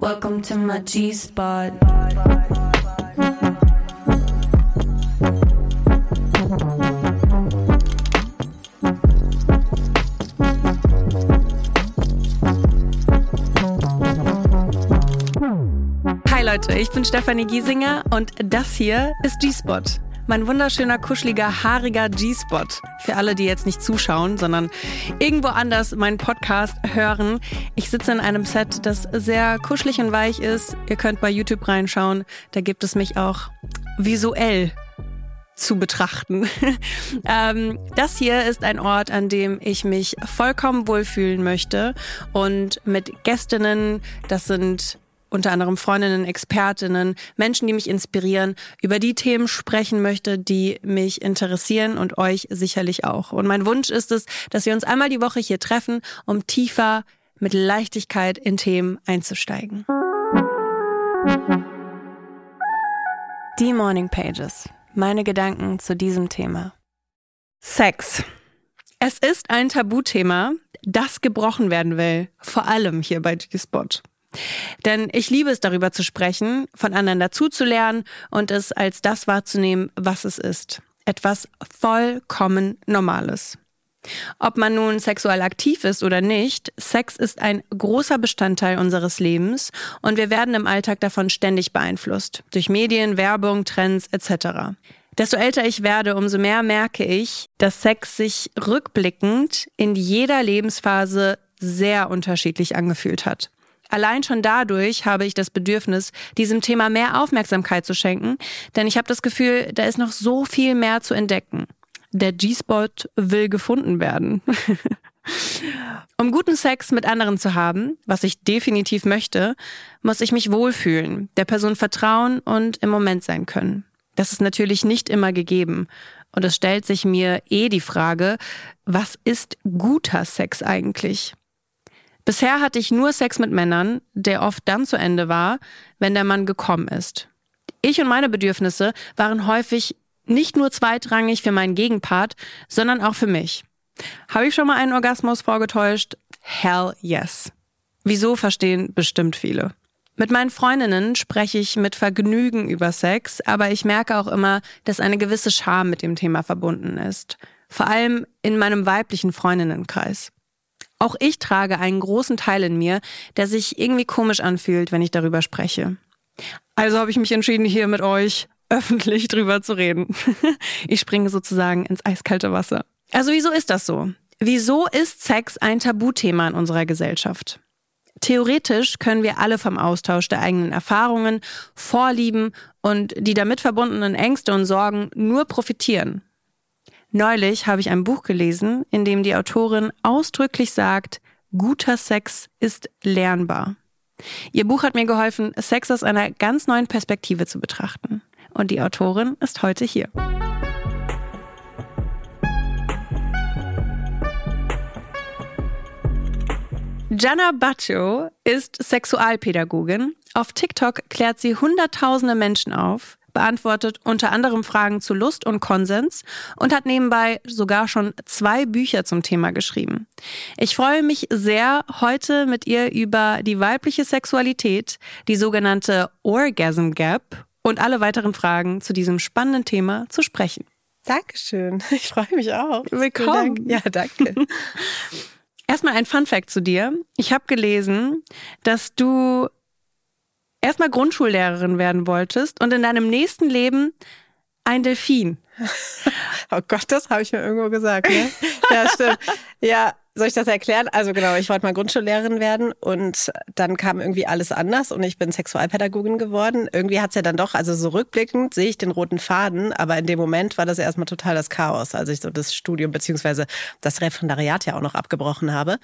Welcome to my G-Spot. Hi Leute, ich bin Stefanie Giesinger und das hier ist G-Spot. Mein wunderschöner, kuscheliger, haariger G-Spot. Für alle, die jetzt nicht zuschauen, sondern irgendwo anders meinen Podcast hören. Ich sitze in einem Set, das sehr kuschelig und weich ist. Ihr könnt bei YouTube reinschauen. Da gibt es mich auch visuell zu betrachten. ähm, das hier ist ein Ort, an dem ich mich vollkommen wohlfühlen möchte und mit Gästinnen, das sind unter anderem Freundinnen, Expertinnen, Menschen, die mich inspirieren, über die Themen sprechen möchte, die mich interessieren und euch sicherlich auch. Und mein Wunsch ist es, dass wir uns einmal die Woche hier treffen, um tiefer mit Leichtigkeit in Themen einzusteigen. Die Morning Pages. Meine Gedanken zu diesem Thema. Sex. Es ist ein Tabuthema, das gebrochen werden will, vor allem hier bei G-Spot. Denn ich liebe es, darüber zu sprechen, von anderen dazuzulernen und es als das wahrzunehmen, was es ist. Etwas vollkommen Normales. Ob man nun sexuell aktiv ist oder nicht, Sex ist ein großer Bestandteil unseres Lebens und wir werden im Alltag davon ständig beeinflusst. Durch Medien, Werbung, Trends etc. Desto älter ich werde, umso mehr merke ich, dass Sex sich rückblickend in jeder Lebensphase sehr unterschiedlich angefühlt hat. Allein schon dadurch habe ich das Bedürfnis, diesem Thema mehr Aufmerksamkeit zu schenken, denn ich habe das Gefühl, da ist noch so viel mehr zu entdecken. Der G-Spot will gefunden werden. um guten Sex mit anderen zu haben, was ich definitiv möchte, muss ich mich wohlfühlen, der Person vertrauen und im Moment sein können. Das ist natürlich nicht immer gegeben. Und es stellt sich mir eh die Frage, was ist guter Sex eigentlich? Bisher hatte ich nur Sex mit Männern, der oft dann zu Ende war, wenn der Mann gekommen ist. Ich und meine Bedürfnisse waren häufig nicht nur zweitrangig für meinen Gegenpart, sondern auch für mich. Habe ich schon mal einen Orgasmus vorgetäuscht? Hell yes. Wieso verstehen bestimmt viele. Mit meinen Freundinnen spreche ich mit Vergnügen über Sex, aber ich merke auch immer, dass eine gewisse Scham mit dem Thema verbunden ist. Vor allem in meinem weiblichen Freundinnenkreis. Auch ich trage einen großen Teil in mir, der sich irgendwie komisch anfühlt, wenn ich darüber spreche. Also habe ich mich entschieden, hier mit euch öffentlich drüber zu reden. ich springe sozusagen ins eiskalte Wasser. Also wieso ist das so? Wieso ist Sex ein Tabuthema in unserer Gesellschaft? Theoretisch können wir alle vom Austausch der eigenen Erfahrungen, Vorlieben und die damit verbundenen Ängste und Sorgen nur profitieren. Neulich habe ich ein Buch gelesen, in dem die Autorin ausdrücklich sagt, guter Sex ist lernbar. Ihr Buch hat mir geholfen, Sex aus einer ganz neuen Perspektive zu betrachten. Und die Autorin ist heute hier. Jana Baccio ist Sexualpädagogin. Auf TikTok klärt sie Hunderttausende Menschen auf, beantwortet unter anderem Fragen zu Lust und Konsens und hat nebenbei sogar schon zwei Bücher zum Thema geschrieben. Ich freue mich sehr, heute mit ihr über die weibliche Sexualität, die sogenannte Orgasm Gap und alle weiteren Fragen zu diesem spannenden Thema zu sprechen. Dankeschön. Ich freue mich auch. Willkommen. Ja, danke. Erstmal ein Fun Fact zu dir. Ich habe gelesen, dass du erstmal Grundschullehrerin werden wolltest und in deinem nächsten Leben ein Delfin. oh Gott, das habe ich mir irgendwo gesagt. Ne? Ja, stimmt. Ja, soll ich das erklären? Also genau, ich wollte mal Grundschullehrerin werden und dann kam irgendwie alles anders und ich bin Sexualpädagogin geworden. Irgendwie hat es ja dann doch, also so rückblickend sehe ich den roten Faden, aber in dem Moment war das erstmal total das Chaos, als ich so das Studium beziehungsweise das Referendariat ja auch noch abgebrochen habe.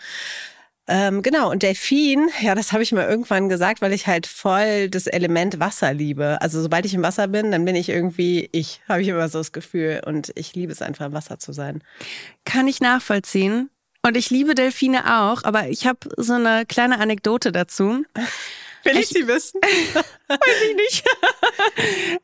Ähm, genau, und Delfin, ja, das habe ich mir irgendwann gesagt, weil ich halt voll das Element Wasser liebe. Also sobald ich im Wasser bin, dann bin ich irgendwie ich, habe ich immer so das Gefühl. Und ich liebe es einfach, im Wasser zu sein. Kann ich nachvollziehen. Und ich liebe Delfine auch, aber ich habe so eine kleine Anekdote dazu. Will ich, sie wissen? Weiß ich nicht.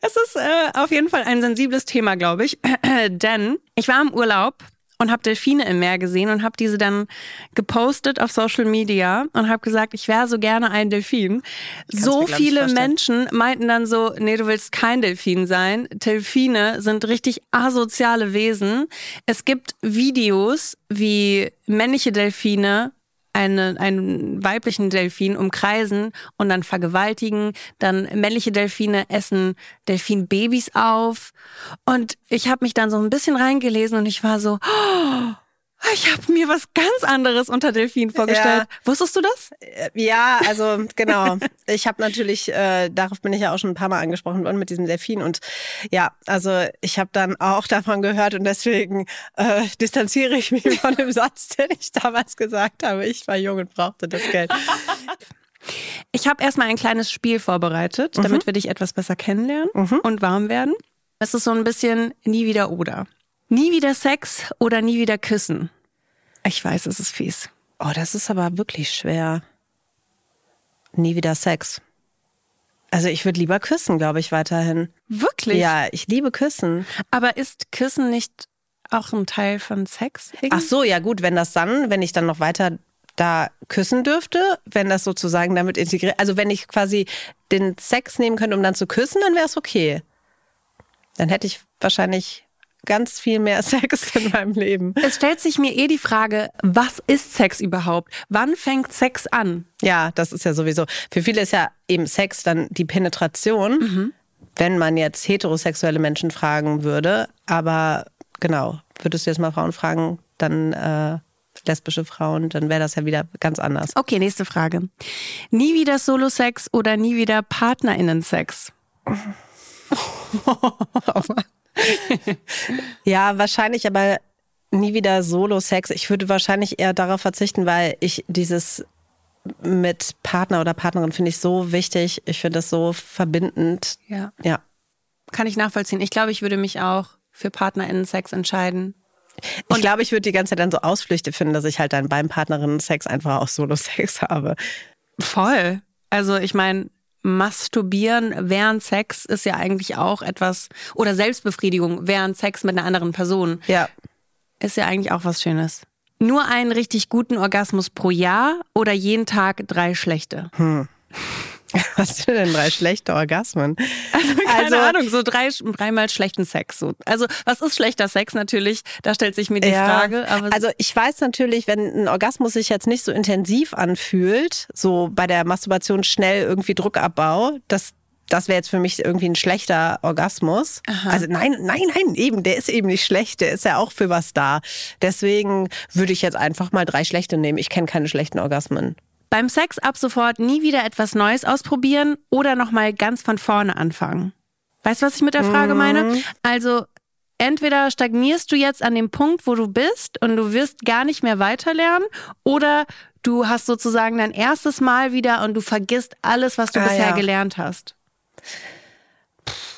es ist äh, auf jeden Fall ein sensibles Thema, glaube ich. Denn ich war im Urlaub und habe Delfine im Meer gesehen und habe diese dann gepostet auf Social Media und habe gesagt, ich wäre so gerne ein Delfin. Kannst so viele. Menschen meinten dann so, nee, du willst kein Delfin sein. Delfine sind richtig asoziale Wesen. Es gibt Videos, wie männliche Delfine eine, einen weiblichen Delfin umkreisen und dann vergewaltigen. Dann männliche Delfine essen Delfinbabys auf. Und ich habe mich dann so ein bisschen reingelesen und ich war so, oh, ich habe mir was ganz anderes unter Delfin vorgestellt. Wusstest du das? Äh, Ja, also genau. Ich habe natürlich, äh, darauf bin ich ja auch schon ein paar Mal angesprochen worden mit diesem Delfin. Und ja, also ich habe dann auch davon gehört und deswegen äh, distanziere ich mich von dem Satz, den ich damals gesagt habe. Ich war jung und brauchte das Geld. Ich habe erstmal ein kleines Spiel vorbereitet, damit wir dich etwas besser kennenlernen und warm werden. Es ist so ein bisschen nie wieder oder. Nie wieder Sex oder nie wieder küssen. Ich weiß, es ist fies. Oh, das ist aber wirklich schwer. Nie wieder Sex. Also ich würde lieber küssen, glaube ich, weiterhin. Wirklich? Ja, ich liebe Küssen. Aber ist Küssen nicht auch ein Teil von Sex? irgendwie? Ach so, ja gut, wenn das dann, wenn ich dann noch weiter da küssen dürfte, wenn das sozusagen damit integriert, also wenn ich quasi den Sex nehmen könnte, um dann zu küssen, dann wäre es okay. Dann hätte ich wahrscheinlich ganz viel mehr Sex in meinem Leben. Es stellt sich mir eh die Frage, was ist Sex überhaupt? Wann fängt Sex an? Ja, das ist ja sowieso. Für viele ist ja eben Sex dann die Penetration, wenn man jetzt heterosexuelle Menschen fragen würde. Aber genau, würdest du jetzt mal Frauen fragen, dann äh, lesbische Frauen, dann wäre das ja wieder ganz anders. Okay, nächste Frage. Nie wieder Solo-Sex oder nie wieder PartnerInnen-Sex? Ja, wahrscheinlich aber nie wieder Solo-Sex. Ich würde wahrscheinlich eher darauf verzichten, weil ich dieses mit Partner oder Partnerin finde ich so wichtig. Ich finde das so verbindend. Ja. Ja. Kann ich nachvollziehen. Ich glaube, ich würde mich auch für PartnerInnen-Sex entscheiden. Ich glaube, ich würde die ganze Zeit dann so Ausflüchte finden, dass ich halt dann beim Partnerinnen-Sex einfach auch Solo-Sex habe. Voll. Also ich meine, Masturbieren während Sex ist ja eigentlich auch etwas, oder Selbstbefriedigung während Sex mit einer anderen Person Ja. ist ja eigentlich auch was Schönes. Nur einen richtig guten Orgasmus pro Jahr oder jeden Tag drei schlechte? Was sind denn drei schlechte Orgasmen? Keine Also- Ahnung, so drei, dreimal schlechten Sex. So. Also, was ist schlechter Sex natürlich? Da stellt sich mir die Ja, Frage. Aber also ich weiß natürlich, wenn ein Orgasmus sich jetzt nicht so intensiv anfühlt, so bei der Masturbation schnell irgendwie Druckabbau, das das wäre jetzt für mich irgendwie ein schlechter Orgasmus. Also nein, nein, nein, eben, der ist eben nicht schlecht, der ist ja auch für was da. Deswegen würde ich jetzt einfach mal drei schlechte nehmen. Ich kenne keine schlechten Orgasmen. Beim Sex ab sofort nie wieder etwas Neues ausprobieren oder nochmal ganz von vorne anfangen. Weißt du, was ich mit der Frage meine? Also, entweder stagnierst du jetzt an dem Punkt, wo du bist und du wirst gar nicht mehr weiterlernen oder du hast sozusagen dein erstes Mal wieder und du vergisst alles, was du Ah, bisher ja. gelernt hast.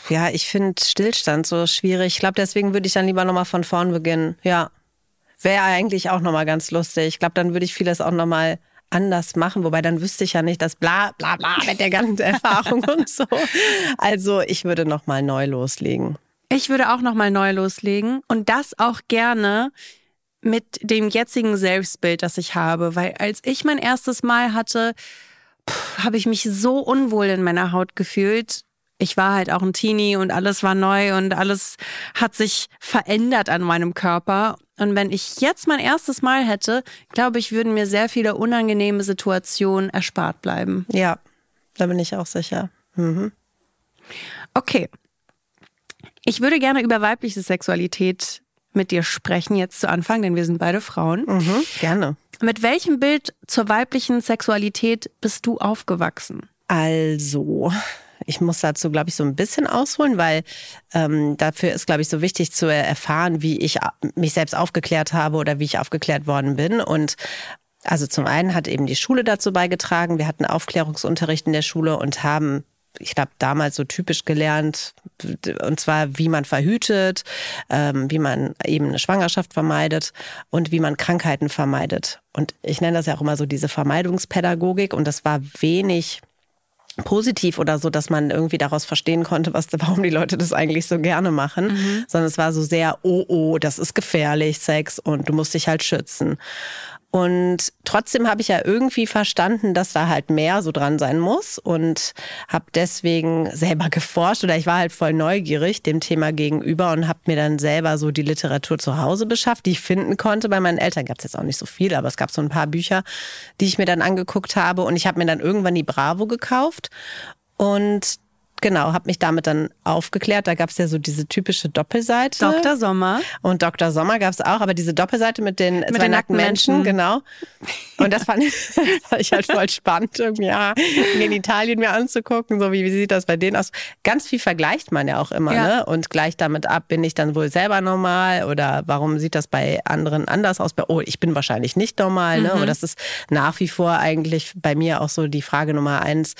Ja, ich finde Stillstand so schwierig. Ich glaube, deswegen würde ich dann lieber nochmal von vorn beginnen. Ja. Wäre eigentlich auch nochmal ganz lustig. Ich glaube, dann würde ich vieles auch nochmal anders machen, wobei dann wüsste ich ja nicht, dass bla bla bla mit der ganzen Erfahrung und so. Also ich würde nochmal neu loslegen. Ich würde auch nochmal neu loslegen und das auch gerne mit dem jetzigen Selbstbild, das ich habe, weil als ich mein erstes Mal hatte, habe ich mich so unwohl in meiner Haut gefühlt. Ich war halt auch ein Teenie und alles war neu und alles hat sich verändert an meinem Körper. Und wenn ich jetzt mein erstes Mal hätte, glaube ich, würden mir sehr viele unangenehme Situationen erspart bleiben. Ja, da bin ich auch sicher. Okay. Ich würde gerne über weibliche Sexualität mit dir sprechen, jetzt zu Anfang, denn wir sind beide Frauen. Mhm, gerne. Mit welchem Bild zur weiblichen Sexualität bist du aufgewachsen? Also, ich muss dazu, glaube ich, so ein bisschen ausholen, weil ähm, dafür ist, glaube ich, so wichtig zu erfahren, wie ich mich selbst aufgeklärt habe oder wie ich aufgeklärt worden bin. Und also zum einen hat eben die Schule dazu beigetragen. Wir hatten Aufklärungsunterricht in der Schule und haben ich glaube, damals so typisch gelernt, und zwar, wie man verhütet, ähm, wie man eben eine Schwangerschaft vermeidet und wie man Krankheiten vermeidet. Und ich nenne das ja auch immer so diese Vermeidungspädagogik und das war wenig positiv oder so, dass man irgendwie daraus verstehen konnte, was, warum die Leute das eigentlich so gerne machen, mhm. sondern es war so sehr, oh, oh, das ist gefährlich, Sex und du musst dich halt schützen. Und trotzdem habe ich ja irgendwie verstanden, dass da halt mehr so dran sein muss und habe deswegen selber geforscht oder ich war halt voll neugierig dem Thema gegenüber und habe mir dann selber so die Literatur zu Hause beschafft, die ich finden konnte. Bei meinen Eltern gab es jetzt auch nicht so viel, aber es gab so ein paar Bücher, die ich mir dann angeguckt habe und ich habe mir dann irgendwann die Bravo gekauft und Genau, habe mich damit dann aufgeklärt. Da gab es ja so diese typische Doppelseite. Dr. Sommer. Und Dr. Sommer gab es auch, aber diese Doppelseite mit den mit zwei den nackten Menschen, Menschen, genau. Und das fand ich, fand ich halt voll spannend, irgendwie ja, in Italien mir anzugucken, so wie, wie sieht das bei denen aus. Ganz viel vergleicht man ja auch immer, ja. ne? Und gleicht damit ab, bin ich dann wohl selber normal oder warum sieht das bei anderen anders aus? Oh, ich bin wahrscheinlich nicht normal, ne? Mhm. Und das ist nach wie vor eigentlich bei mir auch so die Frage Nummer eins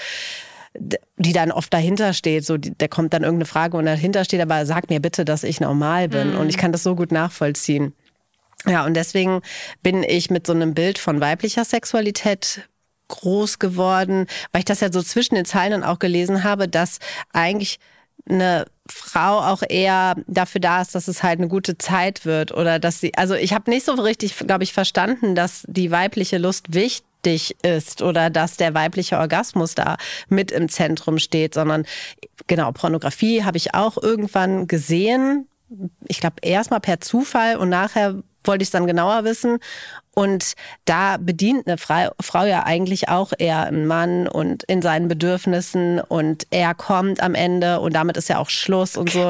die dann oft dahinter steht. So, der kommt dann irgendeine Frage und dahinter steht, aber sag mir bitte, dass ich normal bin. Mhm. Und ich kann das so gut nachvollziehen. Ja, und deswegen bin ich mit so einem Bild von weiblicher Sexualität groß geworden, weil ich das ja so zwischen den Zeilen dann auch gelesen habe, dass eigentlich eine Frau auch eher dafür da ist, dass es halt eine gute Zeit wird oder dass sie, also ich habe nicht so richtig, glaube ich, verstanden, dass die weibliche Lust wichtig wichtig ist oder dass der weibliche Orgasmus da mit im Zentrum steht, sondern genau, Pornografie habe ich auch irgendwann gesehen. Ich glaube, erstmal per Zufall und nachher wollte ich es dann genauer wissen. Und da bedient eine Frau ja eigentlich auch eher einen Mann und in seinen Bedürfnissen und er kommt am Ende und damit ist ja auch Schluss und so.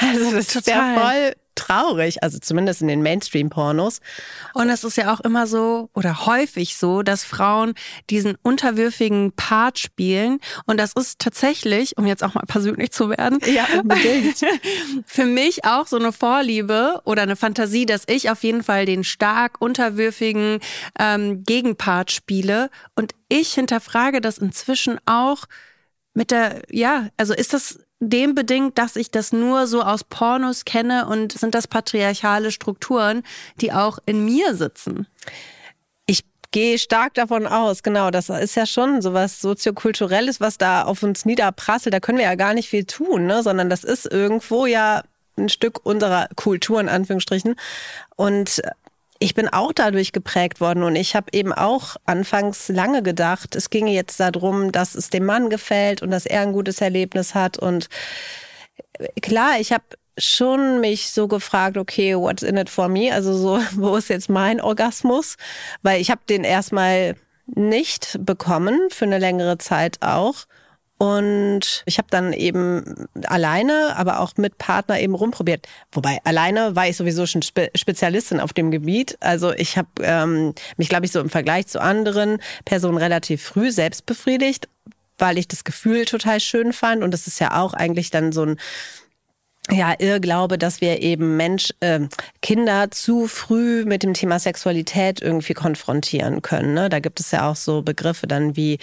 Genau. Also das ist ja voll traurig, also zumindest in den Mainstream-Pornos. Und es ist ja auch immer so oder häufig so, dass Frauen diesen unterwürfigen Part spielen. Und das ist tatsächlich, um jetzt auch mal persönlich zu werden, ja, unbedingt. für mich auch so eine Vorliebe oder eine Fantasie, dass ich auf jeden Fall den stark unterwürfigen ähm, Gegenpart spiele. Und ich hinterfrage das inzwischen auch mit der, ja, also ist das dem bedingt, dass ich das nur so aus Pornos kenne und sind das patriarchale Strukturen, die auch in mir sitzen? Ich gehe stark davon aus, genau. Das ist ja schon so was soziokulturelles, was da auf uns niederprasselt. Da können wir ja gar nicht viel tun, ne? sondern das ist irgendwo ja ein Stück unserer Kultur in Anführungsstrichen. Und ich bin auch dadurch geprägt worden und ich habe eben auch anfangs lange gedacht, es ginge jetzt darum, dass es dem Mann gefällt und dass er ein gutes Erlebnis hat und klar, ich habe schon mich so gefragt, okay, what's in it for me? Also so, wo ist jetzt mein Orgasmus? Weil ich habe den erstmal nicht bekommen für eine längere Zeit auch. Und ich habe dann eben alleine, aber auch mit Partner eben rumprobiert. Wobei alleine war ich sowieso schon Spe Spezialistin auf dem Gebiet. Also ich habe ähm, mich, glaube ich, so im Vergleich zu anderen Personen relativ früh selbst befriedigt, weil ich das Gefühl total schön fand. Und das ist ja auch eigentlich dann so ein ja, Irrglaube, dass wir eben Mensch, äh, Kinder zu früh mit dem Thema Sexualität irgendwie konfrontieren können. Ne? Da gibt es ja auch so Begriffe dann wie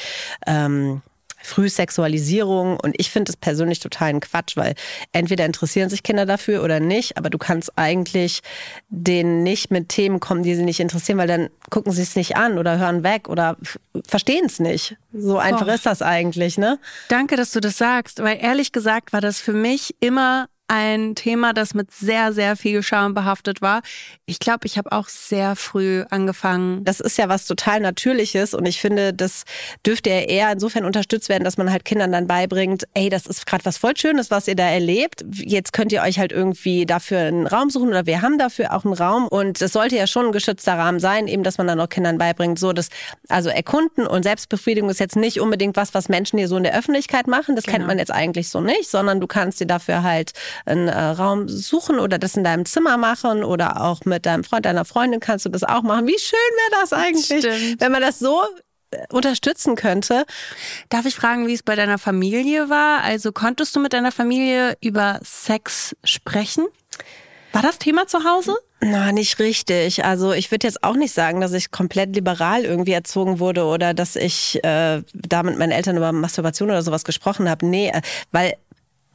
ähm, Frühsexualisierung. Und ich finde es persönlich total ein Quatsch, weil entweder interessieren sich Kinder dafür oder nicht, aber du kannst eigentlich denen nicht mit Themen kommen, die sie nicht interessieren, weil dann gucken sie es nicht an oder hören weg oder verstehen es nicht. So einfach oh. ist das eigentlich, ne? Danke, dass du das sagst, weil ehrlich gesagt war das für mich immer ein Thema, das mit sehr, sehr viel Scham behaftet war. Ich glaube, ich habe auch sehr früh angefangen. Das ist ja was total Natürliches und ich finde, das dürfte ja eher insofern unterstützt werden, dass man halt Kindern dann beibringt, ey, das ist gerade was voll Schönes, was ihr da erlebt. Jetzt könnt ihr euch halt irgendwie dafür einen Raum suchen oder wir haben dafür auch einen Raum und es sollte ja schon ein geschützter Rahmen sein, eben, dass man dann auch Kindern beibringt, so dass, also erkunden und Selbstbefriedigung ist jetzt nicht unbedingt was, was Menschen hier so in der Öffentlichkeit machen. Das genau. kennt man jetzt eigentlich so nicht, sondern du kannst dir dafür halt einen äh, Raum suchen oder das in deinem Zimmer machen oder auch mit deinem Freund, deiner Freundin kannst du das auch machen. Wie schön wäre das eigentlich, Stimmt. wenn man das so äh, unterstützen könnte. Darf ich fragen, wie es bei deiner Familie war? Also konntest du mit deiner Familie über Sex sprechen? War das Thema zu Hause? Na, nicht richtig. Also ich würde jetzt auch nicht sagen, dass ich komplett liberal irgendwie erzogen wurde oder dass ich äh, da mit meinen Eltern über Masturbation oder sowas gesprochen habe. Nee, äh, weil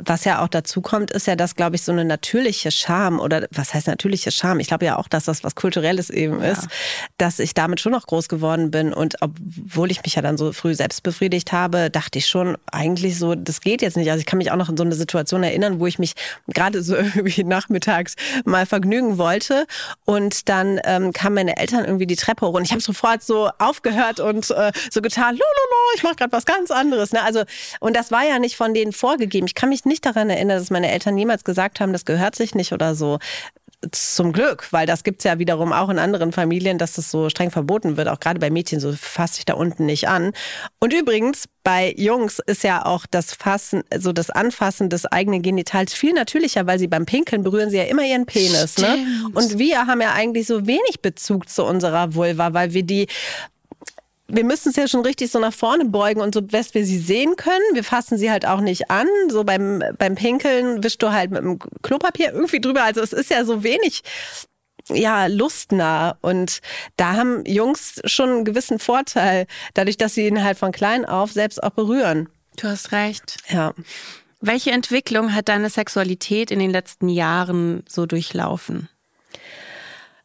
was ja auch dazu kommt, ist ja, dass, glaube ich, so eine natürliche Scham oder was heißt natürliche Scham? Ich glaube ja auch, dass das was Kulturelles eben ja. ist, dass ich damit schon noch groß geworden bin. Und obwohl ich mich ja dann so früh selbst befriedigt habe, dachte ich schon eigentlich so, das geht jetzt nicht. Also ich kann mich auch noch in so eine Situation erinnern, wo ich mich gerade so irgendwie nachmittags mal vergnügen wollte. Und dann ähm, kamen meine Eltern irgendwie die Treppe hoch und ich habe sofort so aufgehört und äh, so getan, lololo, ich mache gerade was ganz anderes. Ne? Also, und das war ja nicht von denen vorgegeben. Ich kann mich nicht daran erinnern, dass meine Eltern niemals gesagt haben, das gehört sich nicht oder so. Zum Glück, weil das gibt's ja wiederum auch in anderen Familien, dass das so streng verboten wird, auch gerade bei Mädchen, so fasst sich da unten nicht an. Und übrigens, bei Jungs ist ja auch das Fassen, so das Anfassen des eigenen Genitals viel natürlicher, weil sie beim Pinkeln berühren sie ja immer ihren Penis. Ne? Und wir haben ja eigentlich so wenig Bezug zu unserer Vulva, weil wir die wir müssen es ja schon richtig so nach vorne beugen und so best wir sie sehen können. Wir fassen sie halt auch nicht an. So beim, beim Pinkeln wischst du halt mit dem Klopapier irgendwie drüber. Also es ist ja so wenig ja, lustnah. Und da haben Jungs schon einen gewissen Vorteil, dadurch, dass sie ihn halt von klein auf selbst auch berühren. Du hast recht. Ja. Welche Entwicklung hat deine Sexualität in den letzten Jahren so durchlaufen?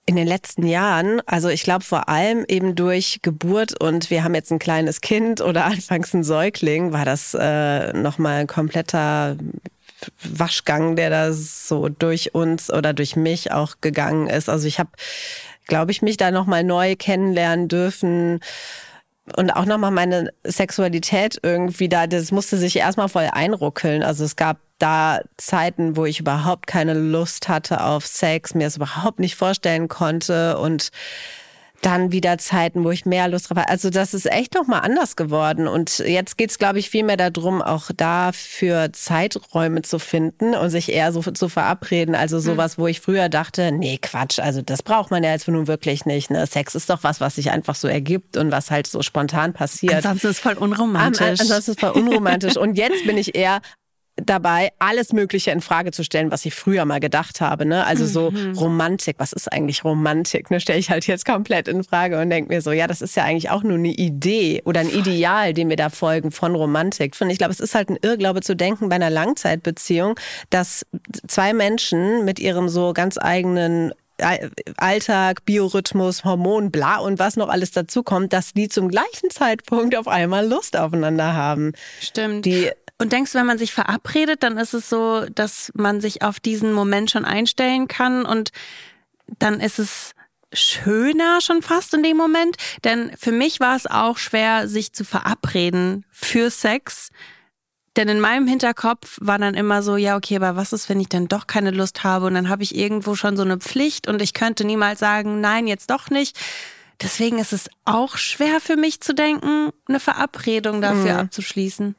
In den letzten Jahren, also ich glaube vor allem eben durch Geburt und wir haben jetzt ein kleines Kind oder anfangs ein Säugling, war das äh, nochmal ein kompletter Waschgang, der da so durch uns oder durch mich auch gegangen ist. Also ich habe, glaube ich, mich da nochmal neu kennenlernen dürfen und auch nochmal meine Sexualität irgendwie da, das musste sich erstmal voll einruckeln. Also es gab da Zeiten, wo ich überhaupt keine Lust hatte auf Sex, mir es überhaupt nicht vorstellen konnte und dann wieder Zeiten, wo ich mehr Lust drauf habe. Also das ist echt nochmal anders geworden. Und jetzt geht's, glaube ich, viel mehr darum, auch dafür Zeiträume zu finden und sich eher so zu verabreden. Also sowas, wo ich früher dachte, nee, Quatsch, also das braucht man ja jetzt nun wirklich nicht. Ne? Sex ist doch was, was sich einfach so ergibt und was halt so spontan passiert. Ansonsten ist es voll unromantisch. Ansonsten ist es voll unromantisch. und jetzt bin ich eher dabei, alles Mögliche in Frage zu stellen, was ich früher mal gedacht habe. Ne? Also so mhm. Romantik, was ist eigentlich Romantik? Ne? Stelle ich halt jetzt komplett in Frage und denke mir so, ja, das ist ja eigentlich auch nur eine Idee oder ein Ideal, dem wir da folgen von Romantik. Und ich glaube, es ist halt ein Irrglaube zu denken bei einer Langzeitbeziehung, dass zwei Menschen mit ihrem so ganz eigenen Alltag, Biorhythmus, Hormon, bla und was noch alles dazu kommt, dass die zum gleichen Zeitpunkt auf einmal Lust aufeinander haben. Stimmt. Die und denkst du, wenn man sich verabredet, dann ist es so, dass man sich auf diesen Moment schon einstellen kann und dann ist es schöner schon fast in dem Moment. Denn für mich war es auch schwer, sich zu verabreden für Sex. Denn in meinem Hinterkopf war dann immer so, ja, okay, aber was ist, wenn ich dann doch keine Lust habe? Und dann habe ich irgendwo schon so eine Pflicht und ich könnte niemals sagen, nein, jetzt doch nicht. Deswegen ist es auch schwer für mich zu denken, eine Verabredung dafür mhm. abzuschließen.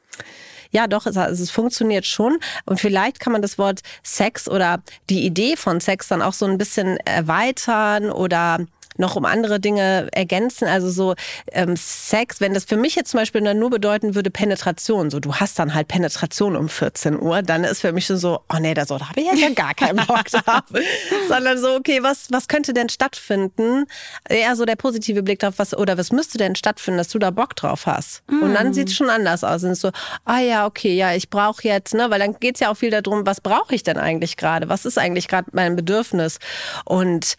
Ja, doch, es, es funktioniert schon. Und vielleicht kann man das Wort Sex oder die Idee von Sex dann auch so ein bisschen erweitern oder noch um andere Dinge ergänzen. Also so ähm, Sex, wenn das für mich jetzt zum Beispiel dann nur bedeuten würde Penetration, so du hast dann halt Penetration um 14 Uhr, dann ist für mich schon so, oh nee, da, so, da habe ich jetzt ja gar keinen Bock drauf. Sondern so, okay, was, was könnte denn stattfinden? Eher so der positive Blick drauf, was, oder was müsste denn stattfinden, dass du da Bock drauf hast? Mm. Und dann mm. sieht es schon anders aus. Und so, ah ja, okay, ja, ich brauche jetzt, ne, weil dann geht es ja auch viel darum, was brauche ich denn eigentlich gerade? Was ist eigentlich gerade mein Bedürfnis? Und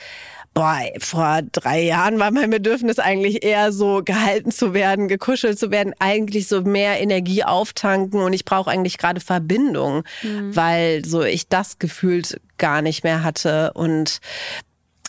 boah, vor drei Jahren war mein Bedürfnis eigentlich eher so gehalten zu werden, gekuschelt zu werden, eigentlich so mehr Energie auftanken und ich brauche eigentlich gerade Verbindung, mhm. weil so ich das gefühlt gar nicht mehr hatte und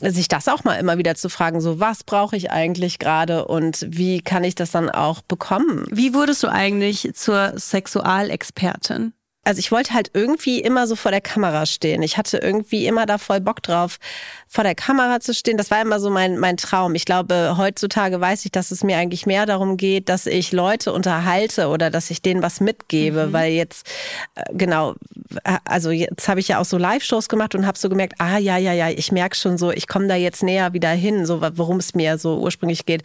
sich das auch mal immer wieder zu fragen, so was brauche ich eigentlich gerade und wie kann ich das dann auch bekommen? Wie wurdest du eigentlich zur Sexualexpertin? Also ich wollte halt irgendwie immer so vor der Kamera stehen. Ich hatte irgendwie immer da voll Bock drauf, vor der Kamera zu stehen. Das war immer so mein, mein Traum. Ich glaube, heutzutage weiß ich, dass es mir eigentlich mehr darum geht, dass ich Leute unterhalte oder dass ich denen was mitgebe, mhm. weil jetzt, äh, genau, äh, also jetzt habe ich ja auch so Live-Shows gemacht und habe so gemerkt, ah ja, ja, ja, ich merke schon so, ich komme da jetzt näher wieder hin, so worum es mir so ursprünglich geht,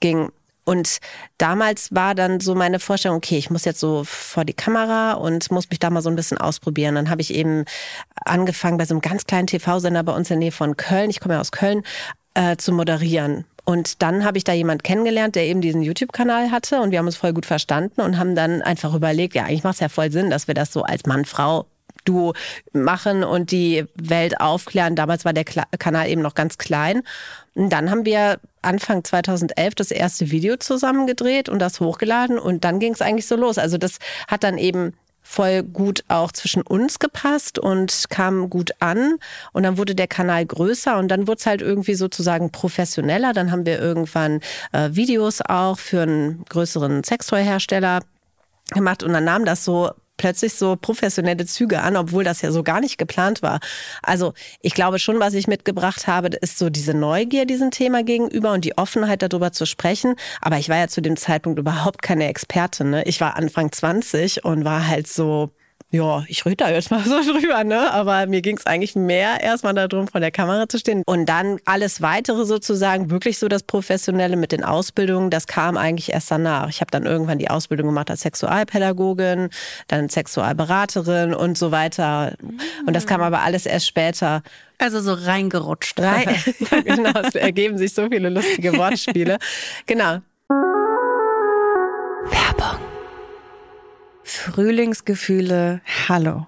ging. Und damals war dann so meine Vorstellung, okay, ich muss jetzt so vor die Kamera und muss mich da mal so ein bisschen ausprobieren. Dann habe ich eben angefangen bei so einem ganz kleinen TV-Sender bei uns in der Nähe von Köln, ich komme ja aus Köln, äh, zu moderieren. Und dann habe ich da jemand kennengelernt, der eben diesen YouTube-Kanal hatte und wir haben uns voll gut verstanden und haben dann einfach überlegt, ja, eigentlich macht es ja voll Sinn, dass wir das so als Mann-Frau Duo machen und die Welt aufklären. Damals war der Kanal eben noch ganz klein. Und dann haben wir Anfang 2011 das erste Video zusammen gedreht und das hochgeladen und dann ging es eigentlich so los. Also das hat dann eben voll gut auch zwischen uns gepasst und kam gut an. Und dann wurde der Kanal größer und dann wurde es halt irgendwie sozusagen professioneller. Dann haben wir irgendwann äh, Videos auch für einen größeren Sextoy-Hersteller gemacht und dann nahm das so plötzlich so professionelle Züge an, obwohl das ja so gar nicht geplant war. Also ich glaube schon, was ich mitgebracht habe, ist so diese Neugier diesem Thema gegenüber und die Offenheit darüber zu sprechen. Aber ich war ja zu dem Zeitpunkt überhaupt keine Expertin. Ne? Ich war Anfang 20 und war halt so, ja, ich rede da jetzt mal so drüber, ne? Aber mir ging es eigentlich mehr erstmal darum, vor der Kamera zu stehen. Und dann alles weitere sozusagen, wirklich so das Professionelle mit den Ausbildungen, das kam eigentlich erst danach. Ich habe dann irgendwann die Ausbildung gemacht als Sexualpädagogin, dann Sexualberaterin und so weiter. Und das kam aber alles erst später. Also so reingerutscht. Rein, genau, es ergeben sich so viele lustige Wortspiele. Genau. Frühlingsgefühle, hallo.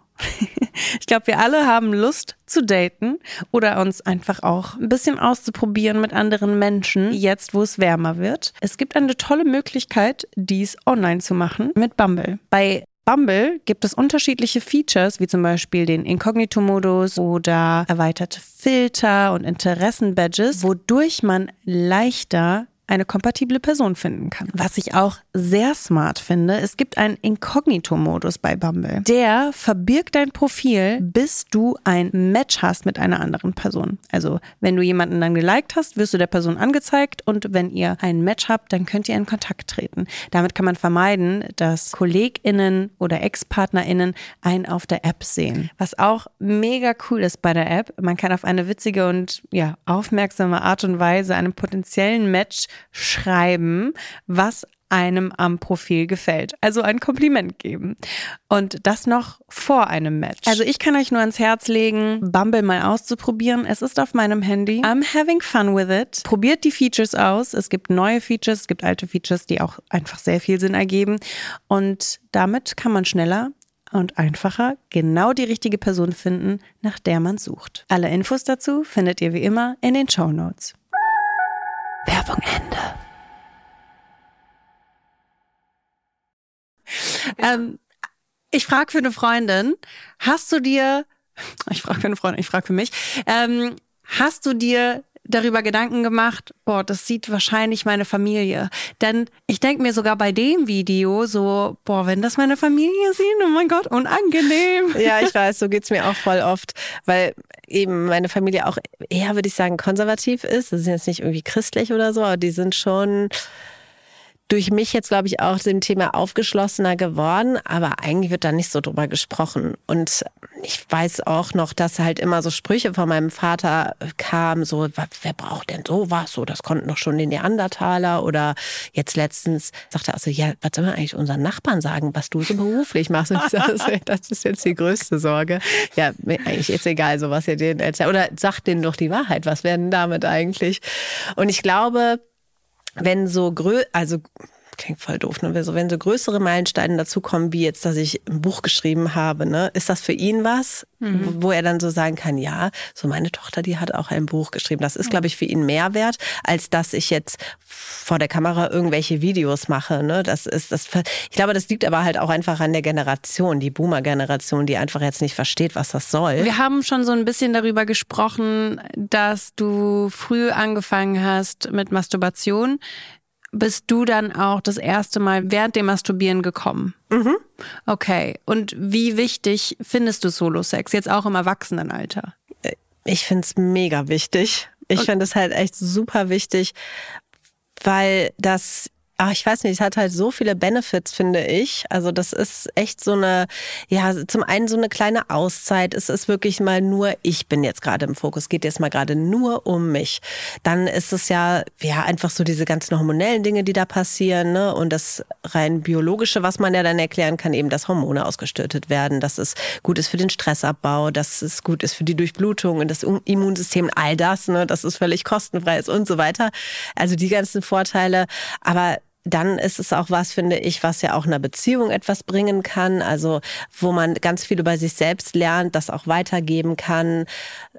Ich glaube, wir alle haben Lust zu daten oder uns einfach auch ein bisschen auszuprobieren mit anderen Menschen, jetzt wo es wärmer wird. Es gibt eine tolle Möglichkeit, dies online zu machen mit Bumble. Bei Bumble gibt es unterschiedliche Features, wie zum Beispiel den Inkognito-Modus oder erweiterte Filter und Interessen-Badges, wodurch man leichter eine kompatible Person finden kann. Was ich auch sehr smart finde, es gibt einen Inkognito-Modus bei Bumble. Der verbirgt dein Profil, bis du ein Match hast mit einer anderen Person. Also wenn du jemanden dann geliked hast, wirst du der Person angezeigt und wenn ihr ein Match habt, dann könnt ihr in Kontakt treten. Damit kann man vermeiden, dass KollegInnen oder Ex-PartnerInnen einen auf der App sehen. Was auch mega cool ist bei der App, man kann auf eine witzige und ja, aufmerksame Art und Weise einem potenziellen Match schreiben, was einem am Profil gefällt. Also ein Kompliment geben. Und das noch vor einem Match. Also ich kann euch nur ans Herz legen, Bumble mal auszuprobieren. Es ist auf meinem Handy. I'm having fun with it. Probiert die Features aus. Es gibt neue Features, es gibt alte Features, die auch einfach sehr viel Sinn ergeben. Und damit kann man schneller und einfacher genau die richtige Person finden, nach der man sucht. Alle Infos dazu findet ihr wie immer in den Show Notes. Werbung Ende. Ähm, ich frage für eine Freundin, hast du dir, ich frage für eine Freundin, ich frage für mich, ähm, hast du dir darüber Gedanken gemacht, boah, das sieht wahrscheinlich meine Familie. Denn ich denke mir sogar bei dem Video so, boah, wenn das meine Familie sieht, oh mein Gott, unangenehm. Ja, ich weiß, so geht's mir auch voll oft, weil eben meine Familie auch eher, würde ich sagen, konservativ ist. Das ist jetzt nicht irgendwie christlich oder so, aber die sind schon durch mich jetzt, glaube ich, auch dem Thema aufgeschlossener geworden, aber eigentlich wird da nicht so drüber gesprochen. Und ich weiß auch noch, dass halt immer so Sprüche von meinem Vater kamen, so, wer braucht denn sowas? So, das konnten doch schon die Neandertaler. Oder jetzt letztens sagte er also, ja, was soll man eigentlich unseren Nachbarn sagen, was du so beruflich machst? Und ich sage, das ist jetzt die größte Sorge. Ja, eigentlich jetzt egal, so was ihr denen erzählt. Oder sagt denen doch die Wahrheit, was werden damit eigentlich? Und ich glaube, wenn so grö also klingt voll doof, ne? So, wenn so größere Meilensteine dazukommen, wie jetzt, dass ich ein Buch geschrieben habe, ne, ist das für ihn was, mhm. wo er dann so sagen kann, ja, so meine Tochter, die hat auch ein Buch geschrieben. Das ist, glaube ich, für ihn mehr wert, als dass ich jetzt vor der Kamera irgendwelche Videos mache. Ne? Das ist, das, ich glaube, das liegt aber halt auch einfach an der Generation, die Boomer-Generation, die einfach jetzt nicht versteht, was das soll. Wir haben schon so ein bisschen darüber gesprochen, dass du früh angefangen hast mit Masturbation bist du dann auch das erste Mal während dem Masturbieren gekommen? Mhm. Okay. Und wie wichtig findest du Solo-Sex jetzt auch im Erwachsenenalter? Ich finde es mega wichtig. Ich finde es halt echt super wichtig, weil das ach, ich weiß nicht, es hat halt so viele Benefits, finde ich. Also das ist echt so eine, ja, zum einen so eine kleine Auszeit. Es ist wirklich mal nur, ich bin jetzt gerade im Fokus, geht jetzt mal gerade nur um mich. Dann ist es ja, ja, einfach so diese ganzen hormonellen Dinge, die da passieren, ne? Und das rein biologische, was man ja dann erklären kann, eben, dass Hormone ausgestürtet werden, dass es gut ist für den Stressabbau, dass es gut ist für die Durchblutung und das Immunsystem, all das, ne? Dass es völlig kostenfrei ist und so weiter. Also die ganzen Vorteile. Aber dann ist es auch was, finde ich, was ja auch einer Beziehung etwas bringen kann. Also wo man ganz viel über sich selbst lernt, das auch weitergeben kann,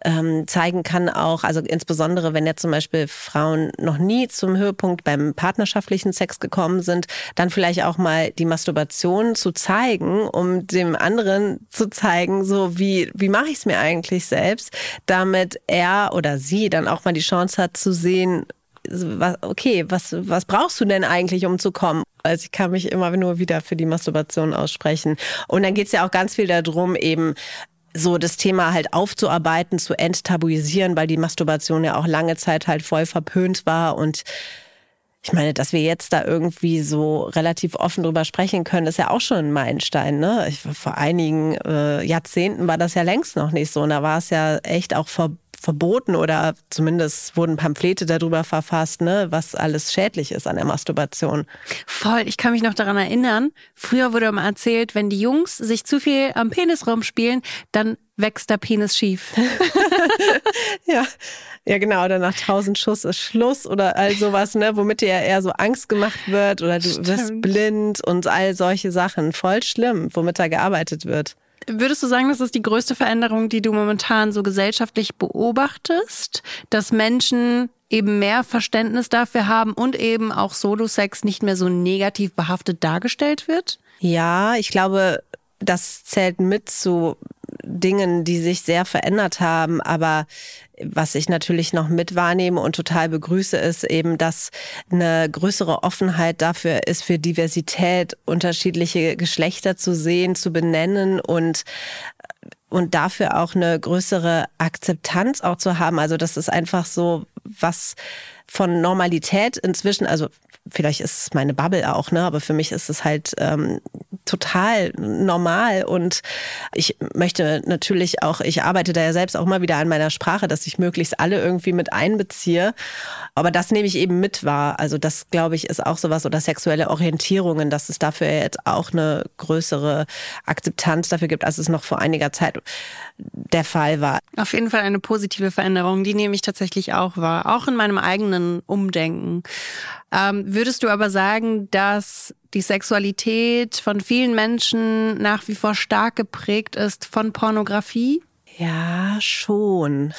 ähm, zeigen kann auch. Also insbesondere, wenn jetzt zum Beispiel Frauen noch nie zum Höhepunkt beim partnerschaftlichen Sex gekommen sind, dann vielleicht auch mal die Masturbation zu zeigen, um dem anderen zu zeigen, so wie, wie mache ich es mir eigentlich selbst, damit er oder sie dann auch mal die Chance hat zu sehen, okay, was, was brauchst du denn eigentlich, um zu kommen? Also ich kann mich immer nur wieder für die Masturbation aussprechen. Und dann geht es ja auch ganz viel darum, eben so das Thema halt aufzuarbeiten, zu enttabuisieren, weil die Masturbation ja auch lange Zeit halt voll verpönt war und ich meine, dass wir jetzt da irgendwie so relativ offen drüber sprechen können, ist ja auch schon ein Meilenstein. Ne? Ich, vor einigen äh, Jahrzehnten war das ja längst noch nicht so. Und da war es ja echt auch ver verboten oder zumindest wurden Pamphlete darüber verfasst, ne, was alles schädlich ist an der Masturbation. Voll, ich kann mich noch daran erinnern, früher wurde immer erzählt, wenn die Jungs sich zu viel am Penis rumspielen, dann wächst der Penis schief. ja. Ja, genau, oder nach tausend Schuss ist Schluss oder all sowas, ne, womit dir eher so Angst gemacht wird oder du Stimmt. wirst blind und all solche Sachen. Voll schlimm, womit da gearbeitet wird. Würdest du sagen, das ist die größte Veränderung, die du momentan so gesellschaftlich beobachtest, dass Menschen eben mehr Verständnis dafür haben und eben auch Solo-Sex nicht mehr so negativ behaftet dargestellt wird? Ja, ich glaube, das zählt mit zu Dingen, die sich sehr verändert haben. Aber was ich natürlich noch mit wahrnehme und total begrüße, ist eben, dass eine größere Offenheit dafür ist, für Diversität, unterschiedliche Geschlechter zu sehen, zu benennen und und dafür auch eine größere Akzeptanz auch zu haben. Also das ist einfach so was von Normalität inzwischen, also vielleicht ist es meine Bubble auch, ne? Aber für mich ist es halt ähm, total normal. Und ich möchte natürlich auch, ich arbeite da ja selbst auch mal wieder an meiner Sprache, dass ich möglichst alle irgendwie mit einbeziehe. Aber das nehme ich eben mit wahr. Also das, glaube ich, ist auch sowas oder sexuelle Orientierungen, dass es dafür jetzt auch eine größere Akzeptanz dafür gibt, als es noch vor einiger Zeit der Fall war. Auf jeden Fall eine positive Veränderung, die nehme ich tatsächlich auch wahr, auch in meinem eigenen Umdenken. Ähm, würdest du aber sagen, dass die Sexualität von vielen Menschen nach wie vor stark geprägt ist von Pornografie? Ja, schon.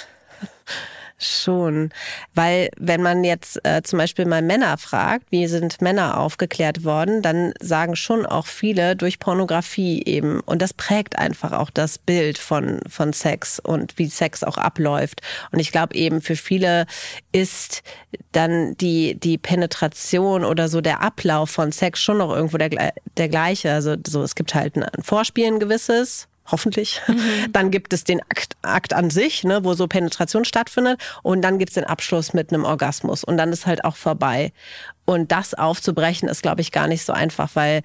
Schon, weil wenn man jetzt äh, zum Beispiel mal Männer fragt, wie sind Männer aufgeklärt worden, dann sagen schon auch viele durch Pornografie eben. Und das prägt einfach auch das Bild von, von Sex und wie Sex auch abläuft. Und ich glaube eben für viele ist dann die, die Penetration oder so der Ablauf von Sex schon noch irgendwo der, der gleiche. Also so, es gibt halt ein Vorspielen gewisses, hoffentlich. Mhm. Dann gibt es den Akt, Akt an sich, ne, wo so Penetration stattfindet. Und dann gibt es den Abschluss mit einem Orgasmus. Und dann ist halt auch vorbei. Und das aufzubrechen ist, glaube ich, gar nicht so einfach, weil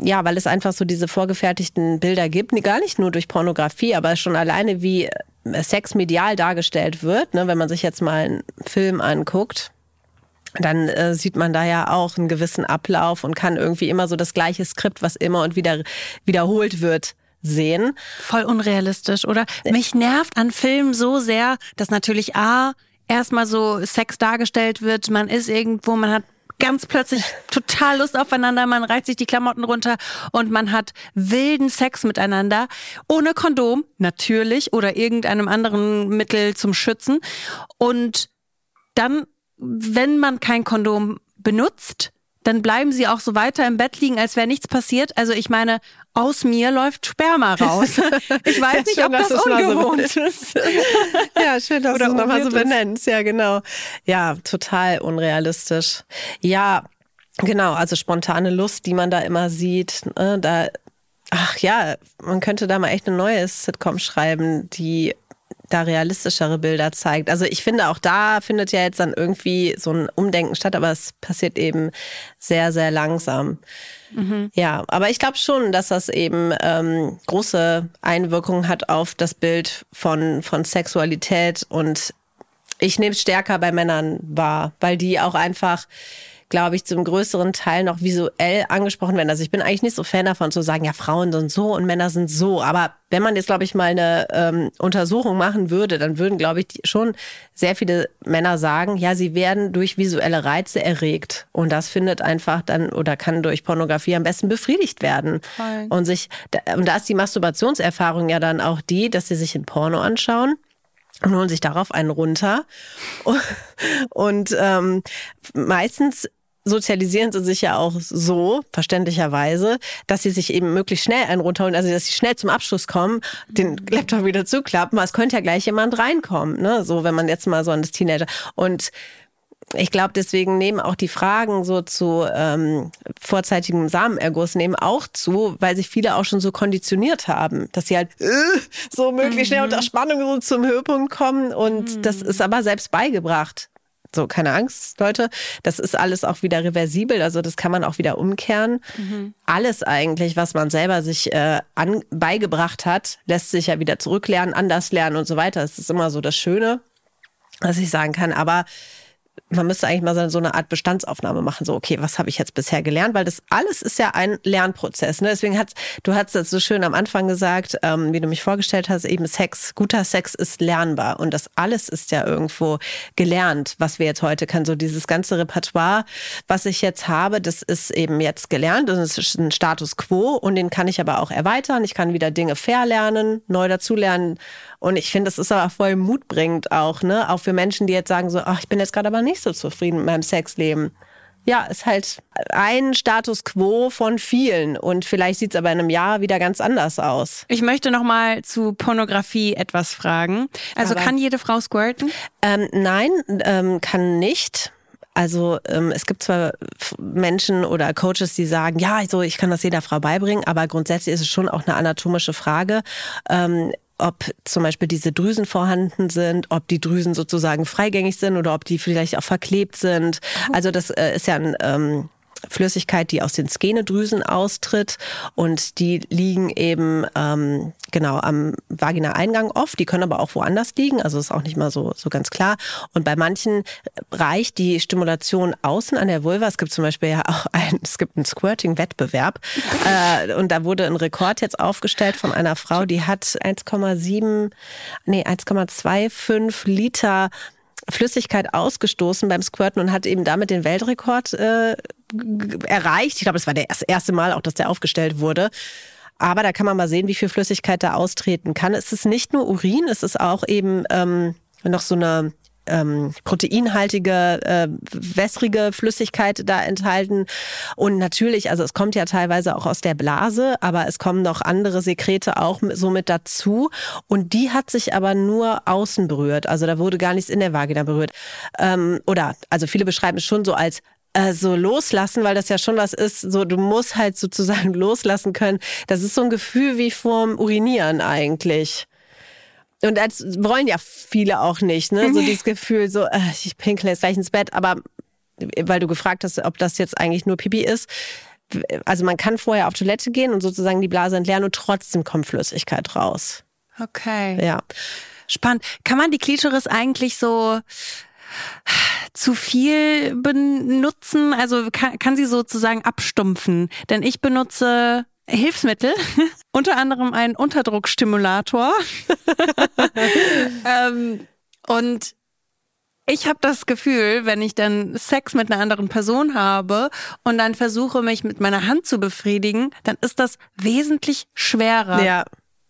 ja, weil es einfach so diese vorgefertigten Bilder gibt, gar nicht nur durch Pornografie, aber schon alleine wie äh, Sex medial dargestellt wird, ne, wenn man sich jetzt mal einen Film anguckt dann äh, sieht man da ja auch einen gewissen Ablauf und kann irgendwie immer so das gleiche Skript, was immer und wieder wiederholt wird, sehen. Voll unrealistisch, oder? Mich nervt an Filmen so sehr, dass natürlich A, erstmal so Sex dargestellt wird, man ist irgendwo, man hat ganz plötzlich total Lust aufeinander, man reißt sich die Klamotten runter und man hat wilden Sex miteinander, ohne Kondom, natürlich, oder irgendeinem anderen Mittel zum Schützen. Und dann, wenn man kein Kondom benutzt, dann bleiben sie auch so weiter im Bett liegen, als wäre nichts passiert. Also ich meine, aus mir läuft Sperma raus. Ich weiß ja, nicht, schön, ob das ungewohnt so ist. ja, schön, dass du es nochmal so benennst. Ja, genau. Ja, total unrealistisch. Ja, genau. Also spontane Lust, die man da immer sieht, ne, da Ach ja, man könnte da mal echt eine neue Sitcom schreiben, die da realistischere Bilder zeigt. Also ich finde, auch da findet ja jetzt dann irgendwie so ein Umdenken statt, aber es passiert eben sehr, sehr langsam. Mhm. Ja, aber ich glaube schon, dass das eben ähm, große Einwirkungen hat auf das Bild von, von Sexualität und ich nehme es stärker bei Männern wahr, weil die auch einfach glaube ich, zum größeren Teil noch visuell angesprochen werden. Also ich bin eigentlich nicht so Fan davon zu sagen, ja, Frauen sind so und Männer sind so. Aber wenn man jetzt, glaube ich, mal eine ähm, Untersuchung machen würde, dann würden, glaube ich, schon sehr viele Männer sagen, ja, sie werden durch visuelle Reize erregt. Und das findet einfach dann oder kann durch Pornografie am besten befriedigt werden. Voll. Und sich, und da ist die Masturbationserfahrung ja dann auch die, dass sie sich ein Porno anschauen und holen sich darauf einen runter. Und ähm, meistens sozialisieren sie sich ja auch so, verständlicherweise, dass sie sich eben möglichst schnell einen runterholen, also dass sie schnell zum Abschluss kommen, den Laptop wieder zuklappen, es könnte ja gleich jemand reinkommen, ne? So, wenn man jetzt mal so an das Teenager. Und ich glaube, deswegen nehmen auch die Fragen so zu ähm, vorzeitigem Samenerguss nehmen auch zu, weil sich viele auch schon so konditioniert haben, dass sie halt äh, so möglichst mhm. schnell unter Spannung so zum Höhepunkt kommen. Und mhm. das ist aber selbst beigebracht. So, keine Angst, Leute. Das ist alles auch wieder reversibel, also das kann man auch wieder umkehren. Mhm. Alles eigentlich, was man selber sich äh, an, beigebracht hat, lässt sich ja wieder zurücklernen, anders lernen und so weiter. Das ist immer so das Schöne, was ich sagen kann. Aber man müsste eigentlich mal so eine Art Bestandsaufnahme machen. So, okay, was habe ich jetzt bisher gelernt? Weil das alles ist ja ein Lernprozess. Ne? Deswegen hat du hast das so schön am Anfang gesagt, ähm, wie du mich vorgestellt hast, eben Sex, guter Sex ist lernbar. Und das alles ist ja irgendwo gelernt, was wir jetzt heute können. So dieses ganze Repertoire, was ich jetzt habe, das ist eben jetzt gelernt. Das ist ein Status quo und den kann ich aber auch erweitern. Ich kann wieder Dinge verlernen, neu dazulernen. Und ich finde, das ist aber voll mutbringend auch, ne? Auch für Menschen, die jetzt sagen so, ach, ich bin jetzt gerade aber nicht so zufrieden mit meinem Sexleben. Ja, ist halt ein Status quo von vielen und vielleicht sieht es aber in einem Jahr wieder ganz anders aus. Ich möchte noch mal zu Pornografie etwas fragen. Also aber, kann jede Frau squirten? Ähm, nein, ähm, kann nicht. Also ähm, es gibt zwar Menschen oder Coaches, die sagen, ja, also ich kann das jeder Frau beibringen, aber grundsätzlich ist es schon auch eine anatomische Frage. Ähm, ob zum Beispiel diese Drüsen vorhanden sind, ob die Drüsen sozusagen freigängig sind oder ob die vielleicht auch verklebt sind. Also das äh, ist ja ein ähm, Flüssigkeit, die aus den Skenedrüsen austritt und die liegen eben ähm, genau am Vagina-Eingang oft. Die können aber auch woanders liegen, also ist auch nicht mal so so ganz klar. Und bei manchen reicht die Stimulation außen an der Vulva. Es gibt zum Beispiel ja auch ein, es gibt einen Squirting-Wettbewerb äh, und da wurde ein Rekord jetzt aufgestellt von einer Frau, die hat 1,7, nee 1,25 Liter Flüssigkeit ausgestoßen beim Squirten und hat eben damit den Weltrekord äh, erreicht. Ich glaube, es war das erste Mal auch, dass der aufgestellt wurde. Aber da kann man mal sehen, wie viel Flüssigkeit da austreten kann. Es ist nicht nur Urin, es ist auch eben ähm, noch so eine ähm, proteinhaltige, äh, wässrige Flüssigkeit da enthalten. Und natürlich, also es kommt ja teilweise auch aus der Blase, aber es kommen noch andere Sekrete auch so mit dazu. Und die hat sich aber nur außen berührt. Also da wurde gar nichts in der Vagina berührt. Ähm, oder, also viele beschreiben es schon so als äh, so loslassen, weil das ja schon was ist, so du musst halt sozusagen loslassen können. Das ist so ein Gefühl wie vorm Urinieren eigentlich. Und das wollen ja viele auch nicht, ne? So dieses Gefühl, so, äh, ich pinkle jetzt gleich ins Bett, aber weil du gefragt hast, ob das jetzt eigentlich nur Pipi ist. Also man kann vorher auf Toilette gehen und sozusagen die Blase entleeren und trotzdem kommt Flüssigkeit raus. Okay. Ja. Spannend. Kann man die Klitoris eigentlich so zu viel benutzen? Also kann, kann sie sozusagen abstumpfen? Denn ich benutze Hilfsmittel, unter anderem einen Unterdruckstimulator. ähm, und ich habe das Gefühl, wenn ich dann Sex mit einer anderen Person habe und dann versuche, mich mit meiner Hand zu befriedigen, dann ist das wesentlich schwerer. Ja.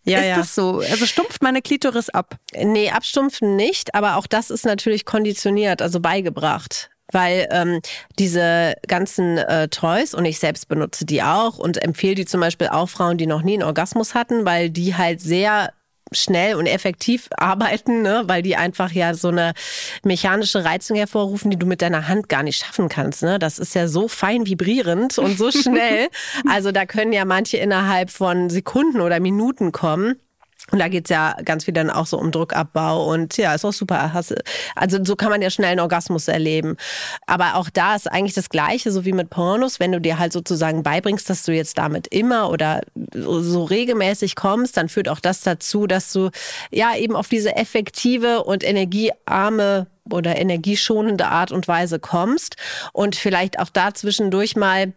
Ja, ist ja. das so? Also stumpft meine Klitoris ab? Nee, abstumpfen nicht, aber auch das ist natürlich konditioniert, also beigebracht weil ähm, diese ganzen äh, Toys und ich selbst benutze die auch und empfehle die zum Beispiel auch Frauen, die noch nie einen Orgasmus hatten, weil die halt sehr schnell und effektiv arbeiten, ne? weil die einfach ja so eine mechanische Reizung hervorrufen, die du mit deiner Hand gar nicht schaffen kannst. Ne? Das ist ja so fein vibrierend und so schnell. also da können ja manche innerhalb von Sekunden oder Minuten kommen. Und da geht's ja ganz viel dann auch so um Druckabbau und ja, ist auch super. Also so kann man ja schnell einen Orgasmus erleben. Aber auch da ist eigentlich das Gleiche, so wie mit Pornos. Wenn du dir halt sozusagen beibringst, dass du jetzt damit immer oder so regelmäßig kommst, dann führt auch das dazu, dass du ja eben auf diese effektive und energiearme oder energieschonende Art und Weise kommst und vielleicht auch da zwischendurch mal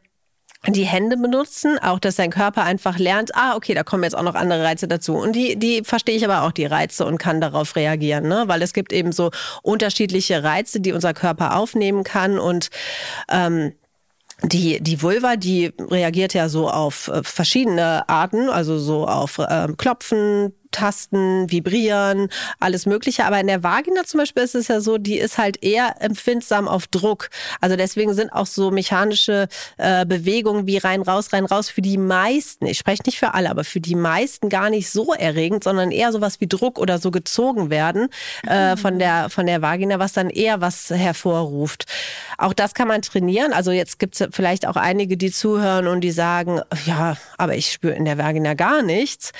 die Hände benutzen, auch dass dein Körper einfach lernt, ah, okay, da kommen jetzt auch noch andere Reize dazu. Und die, die verstehe ich aber auch, die Reize und kann darauf reagieren, ne? Weil es gibt eben so unterschiedliche Reize, die unser Körper aufnehmen kann und ähm, die, die Vulva, die reagiert ja so auf äh, verschiedene Arten, also so auf äh, Klopfen, Tasten, Vibrieren, alles Mögliche. Aber in der Vagina zum Beispiel ist es ja so, die ist halt eher empfindsam auf Druck. Also deswegen sind auch so mechanische äh, Bewegungen wie rein, raus, rein, raus für die meisten, ich spreche nicht für alle, aber für die meisten gar nicht so erregend, sondern eher sowas wie Druck oder so gezogen werden äh, von, der, von der Vagina, was dann eher was hervorruft. Auch das kann man trainieren. Also jetzt gibt es vielleicht auch einige, die zuhören und die sagen, ja, aber ich spüre in der Vagina gar nichts.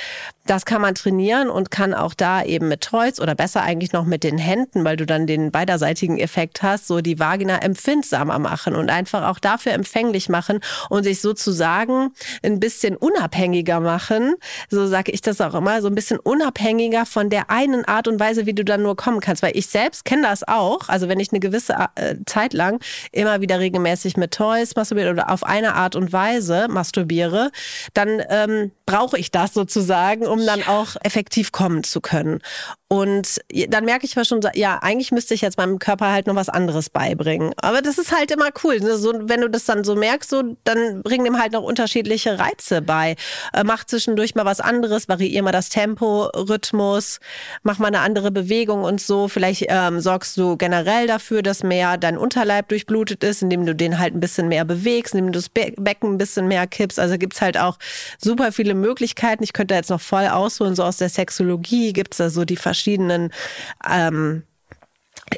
Das kann man trainieren und kann auch da eben mit Toys oder besser eigentlich noch mit den Händen, weil du dann den beiderseitigen Effekt hast, so die Vagina empfindsamer machen und einfach auch dafür empfänglich machen und sich sozusagen ein bisschen unabhängiger machen. So sage ich das auch immer, so ein bisschen unabhängiger von der einen Art und Weise, wie du dann nur kommen kannst. Weil ich selbst kenne das auch. Also wenn ich eine gewisse äh, Zeit lang immer wieder regelmäßig mit Toys masturbiere oder auf eine Art und Weise masturbiere, dann ähm, brauche ich das sozusagen um dann auch effektiv kommen zu können. Und dann merke ich mal schon, ja, eigentlich müsste ich jetzt meinem Körper halt noch was anderes beibringen. Aber das ist halt immer cool. Ne? So, wenn du das dann so merkst, so, dann bring dem halt noch unterschiedliche Reize bei. Äh, mach zwischendurch mal was anderes, variier mal das Tempo, Rhythmus, mach mal eine andere Bewegung und so. Vielleicht ähm, sorgst du generell dafür, dass mehr dein Unterleib durchblutet ist, indem du den halt ein bisschen mehr bewegst, indem du das Be Becken ein bisschen mehr kippst. Also gibt's halt auch super viele Möglichkeiten. Ich könnte jetzt noch voll ausholen, so aus der Sexologie gibt's da so die verschiedenen ähm,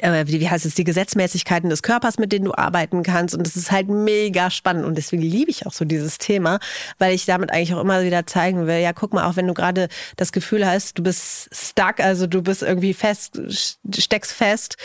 äh, wie heißt es, die Gesetzmäßigkeiten des Körpers, mit denen du arbeiten kannst. Und das ist halt mega spannend. Und deswegen liebe ich auch so dieses Thema, weil ich damit eigentlich auch immer wieder zeigen will, ja, guck mal, auch wenn du gerade das Gefühl hast, du bist stuck, also du bist irgendwie fest, steckst fest,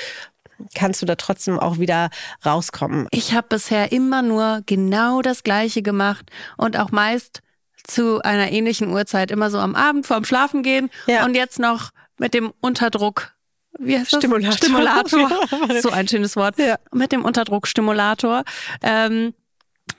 kannst du da trotzdem auch wieder rauskommen. Ich habe bisher immer nur genau das Gleiche gemacht und auch meist zu einer ähnlichen Uhrzeit, immer so am Abend vorm Schlafen gehen ja. und jetzt noch mit dem Unterdruck wie heißt das? Stimulator. Stimulator. so ein schönes Wort. Ja. Mit dem Unterdruckstimulator. Ähm,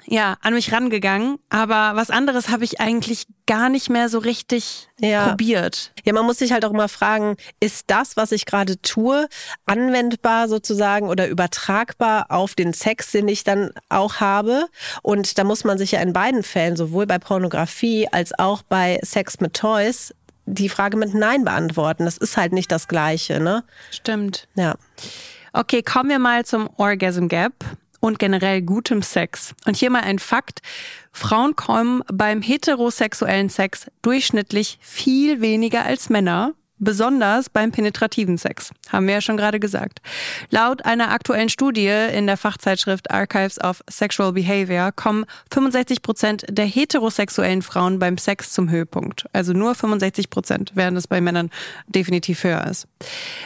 ja, an mich rangegangen. Aber was anderes habe ich eigentlich gar nicht mehr so richtig ja. probiert. Ja, man muss sich halt auch immer fragen, ist das, was ich gerade tue, anwendbar sozusagen oder übertragbar auf den Sex, den ich dann auch habe? Und da muss man sich ja in beiden Fällen, sowohl bei Pornografie als auch bei Sex mit Toys, die Frage mit Nein beantworten. Das ist halt nicht das Gleiche, ne? Stimmt. Ja. Okay, kommen wir mal zum Orgasm Gap und generell gutem Sex. Und hier mal ein Fakt. Frauen kommen beim heterosexuellen Sex durchschnittlich viel weniger als Männer besonders beim penetrativen Sex, haben wir ja schon gerade gesagt. Laut einer aktuellen Studie in der Fachzeitschrift Archives of Sexual Behavior kommen 65 Prozent der heterosexuellen Frauen beim Sex zum Höhepunkt. Also nur 65 Prozent, während es bei Männern definitiv höher ist.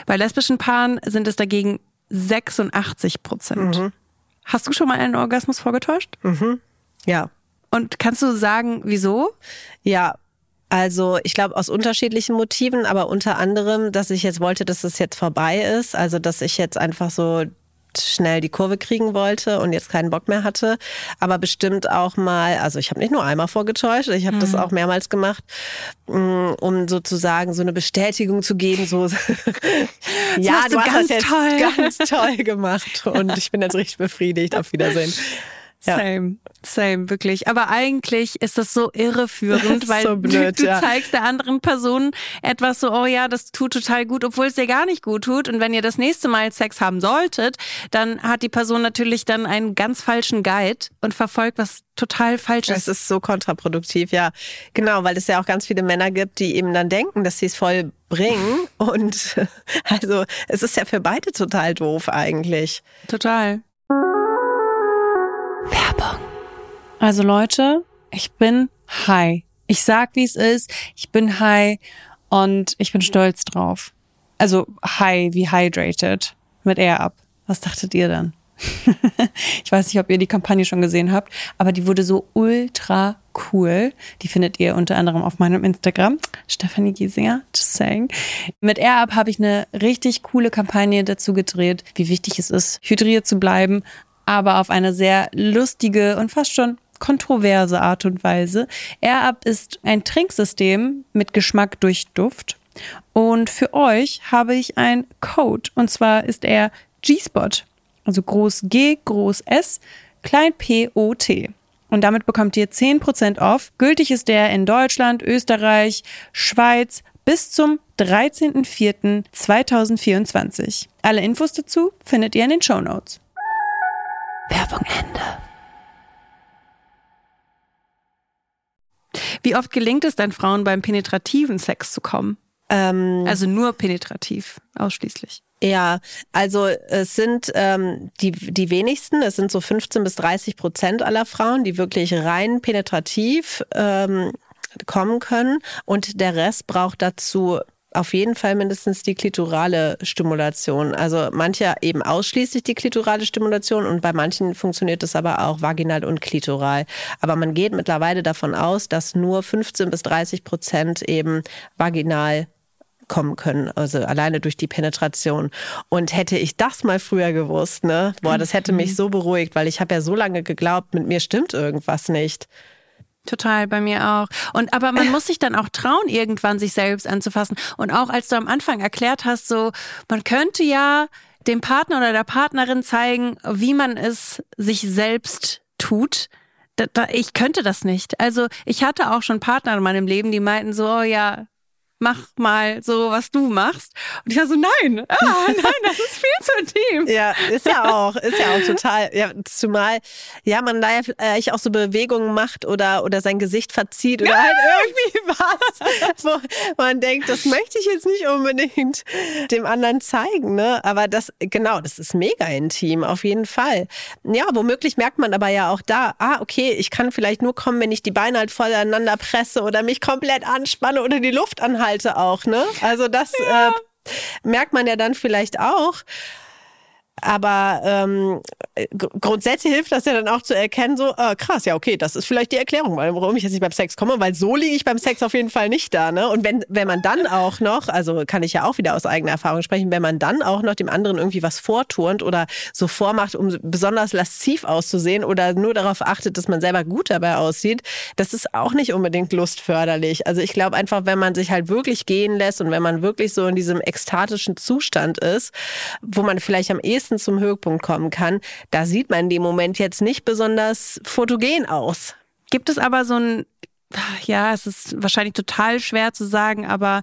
Bei lesbischen Paaren sind es dagegen 86 Prozent. Mhm. Hast du schon mal einen Orgasmus vorgetäuscht? Mhm. Ja. Und kannst du sagen, wieso? Ja, also ich glaube aus unterschiedlichen Motiven, aber unter anderem, dass ich jetzt wollte, dass es jetzt vorbei ist. Also dass ich jetzt einfach so schnell die Kurve kriegen wollte und jetzt keinen Bock mehr hatte. Aber bestimmt auch mal, also ich habe nicht nur einmal vorgetäuscht, ich habe mhm. das auch mehrmals gemacht, mm, um sozusagen so eine Bestätigung zu geben, so ja, du, du hast das jetzt toll. ganz toll gemacht und ich bin jetzt richtig befriedigt. Auf Wiedersehen. Ja. Same, same, wirklich. Aber eigentlich ist das so irreführend, weil so blöd, du, du ja. zeigst der anderen Person etwas so, oh ja, das tut total gut, obwohl es dir gar nicht gut tut. Und wenn ihr das nächste Mal Sex haben solltet, dann hat die Person natürlich dann einen ganz falschen Guide und verfolgt was total falsches. Das ist so kontraproduktiv, ja. Genau, weil es ja auch ganz viele Männer gibt, die eben dann denken, dass sie es voll bringen. Und also es ist ja für beide total doof eigentlich. Total. Also Leute, ich bin high. Ich sag, wie es ist. Ich bin high und ich bin stolz drauf. Also high wie hydrated mit Air Up. Was dachtet ihr dann? ich weiß nicht, ob ihr die Kampagne schon gesehen habt, aber die wurde so ultra cool. Die findet ihr unter anderem auf meinem Instagram, Stefanie Giesinger, just saying. Mit AirUp habe ich eine richtig coole Kampagne dazu gedreht, wie wichtig es ist, hydriert zu bleiben, aber auf eine sehr lustige und fast schon kontroverse Art und Weise. AirUp ist ein Trinksystem mit Geschmack durch Duft. Und für euch habe ich ein Code. Und zwar ist er G-Spot. Also groß G, groß S, klein P, O, T. Und damit bekommt ihr 10% off. Gültig ist der in Deutschland, Österreich, Schweiz bis zum 13.04.2024. Alle Infos dazu findet ihr in den Show Notes. Werbung Ende. Wie oft gelingt es denn Frauen beim penetrativen Sex zu kommen? Ähm, Also nur penetrativ, ausschließlich. Ja, also es sind ähm, die, die wenigsten, es sind so 15 bis 30 Prozent aller Frauen, die wirklich rein penetrativ ähm, kommen können. Und der Rest braucht dazu auf jeden Fall mindestens die klitorale Stimulation. Also manche eben ausschließlich die klitorale Stimulation und bei manchen funktioniert es aber auch vaginal und klitoral. Aber man geht mittlerweile davon aus, dass nur 15 bis 30 Prozent eben vaginal kommen können, also alleine durch die Penetration. Und hätte ich das mal früher gewusst, ne, boah, das hätte mich so beruhigt, weil ich habe ja so lange geglaubt, mit mir stimmt irgendwas nicht. Total, bei mir auch. Und aber man muss sich dann auch trauen, irgendwann sich selbst anzufassen. Und auch als du am Anfang erklärt hast, so, man könnte ja dem Partner oder der Partnerin zeigen, wie man es sich selbst tut. Da, da, ich könnte das nicht. Also ich hatte auch schon Partner in meinem Leben, die meinten so, oh ja, mach mal so, was du machst. Und ich war so, nein, ah, nein, das ist viel zu intim. Ja, ist ja auch, ist ja auch total. Ja, zumal, ja, man da ja vielleicht auch so Bewegungen macht oder, oder sein Gesicht verzieht oder halt irgendwie was, wo man denkt, das möchte ich jetzt nicht unbedingt dem anderen zeigen, ne? Aber das, genau, das ist mega intim, auf jeden Fall. Ja, womöglich merkt man aber ja auch da, ah, okay, ich kann vielleicht nur kommen, wenn ich die Beine halt voneinander presse oder mich komplett anspanne oder die Luft anhalte auch, ne? Also das äh, merkt man ja dann vielleicht auch. Aber ähm, gr- grundsätzlich hilft das ja dann auch zu erkennen, so, äh, krass, ja, okay, das ist vielleicht die Erklärung, warum ich jetzt nicht beim Sex komme, weil so liege ich beim Sex auf jeden Fall nicht da. Ne? Und wenn, wenn man dann auch noch, also kann ich ja auch wieder aus eigener Erfahrung sprechen, wenn man dann auch noch dem anderen irgendwie was vorturnt oder so vormacht, um besonders lasziv auszusehen oder nur darauf achtet, dass man selber gut dabei aussieht, das ist auch nicht unbedingt lustförderlich. Also ich glaube einfach, wenn man sich halt wirklich gehen lässt und wenn man wirklich so in diesem ekstatischen Zustand ist, wo man vielleicht am ehesten zum Höhepunkt kommen kann, da sieht man in dem Moment jetzt nicht besonders fotogen aus. Gibt es aber so ein, ja, es ist wahrscheinlich total schwer zu sagen, aber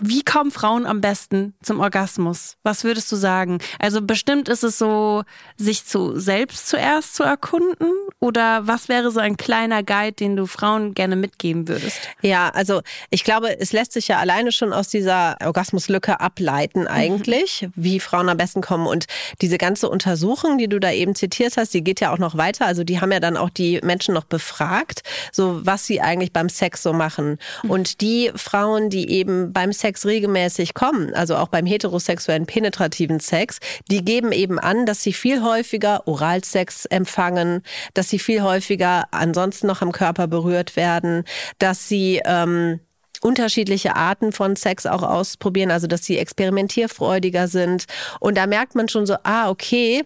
wie kommen Frauen am besten zum Orgasmus? Was würdest du sagen? Also bestimmt ist es so, sich zu selbst zuerst zu erkunden oder was wäre so ein kleiner Guide, den du Frauen gerne mitgeben würdest? Ja, also ich glaube, es lässt sich ja alleine schon aus dieser Orgasmuslücke ableiten eigentlich, wie Frauen am besten kommen. Und diese ganze Untersuchung, die du da eben zitiert hast, die geht ja auch noch weiter. Also die haben ja dann auch die Menschen noch befragt, so was sie eigentlich beim Sex so machen. Und die Frauen, die eben beim Sex regelmäßig kommen, also auch beim heterosexuellen penetrativen Sex, die geben eben an, dass sie viel häufiger Oralsex empfangen, dass sie viel häufiger ansonsten noch am Körper berührt werden, dass sie ähm, unterschiedliche Arten von Sex auch ausprobieren, also dass sie experimentierfreudiger sind. Und da merkt man schon so, ah, okay,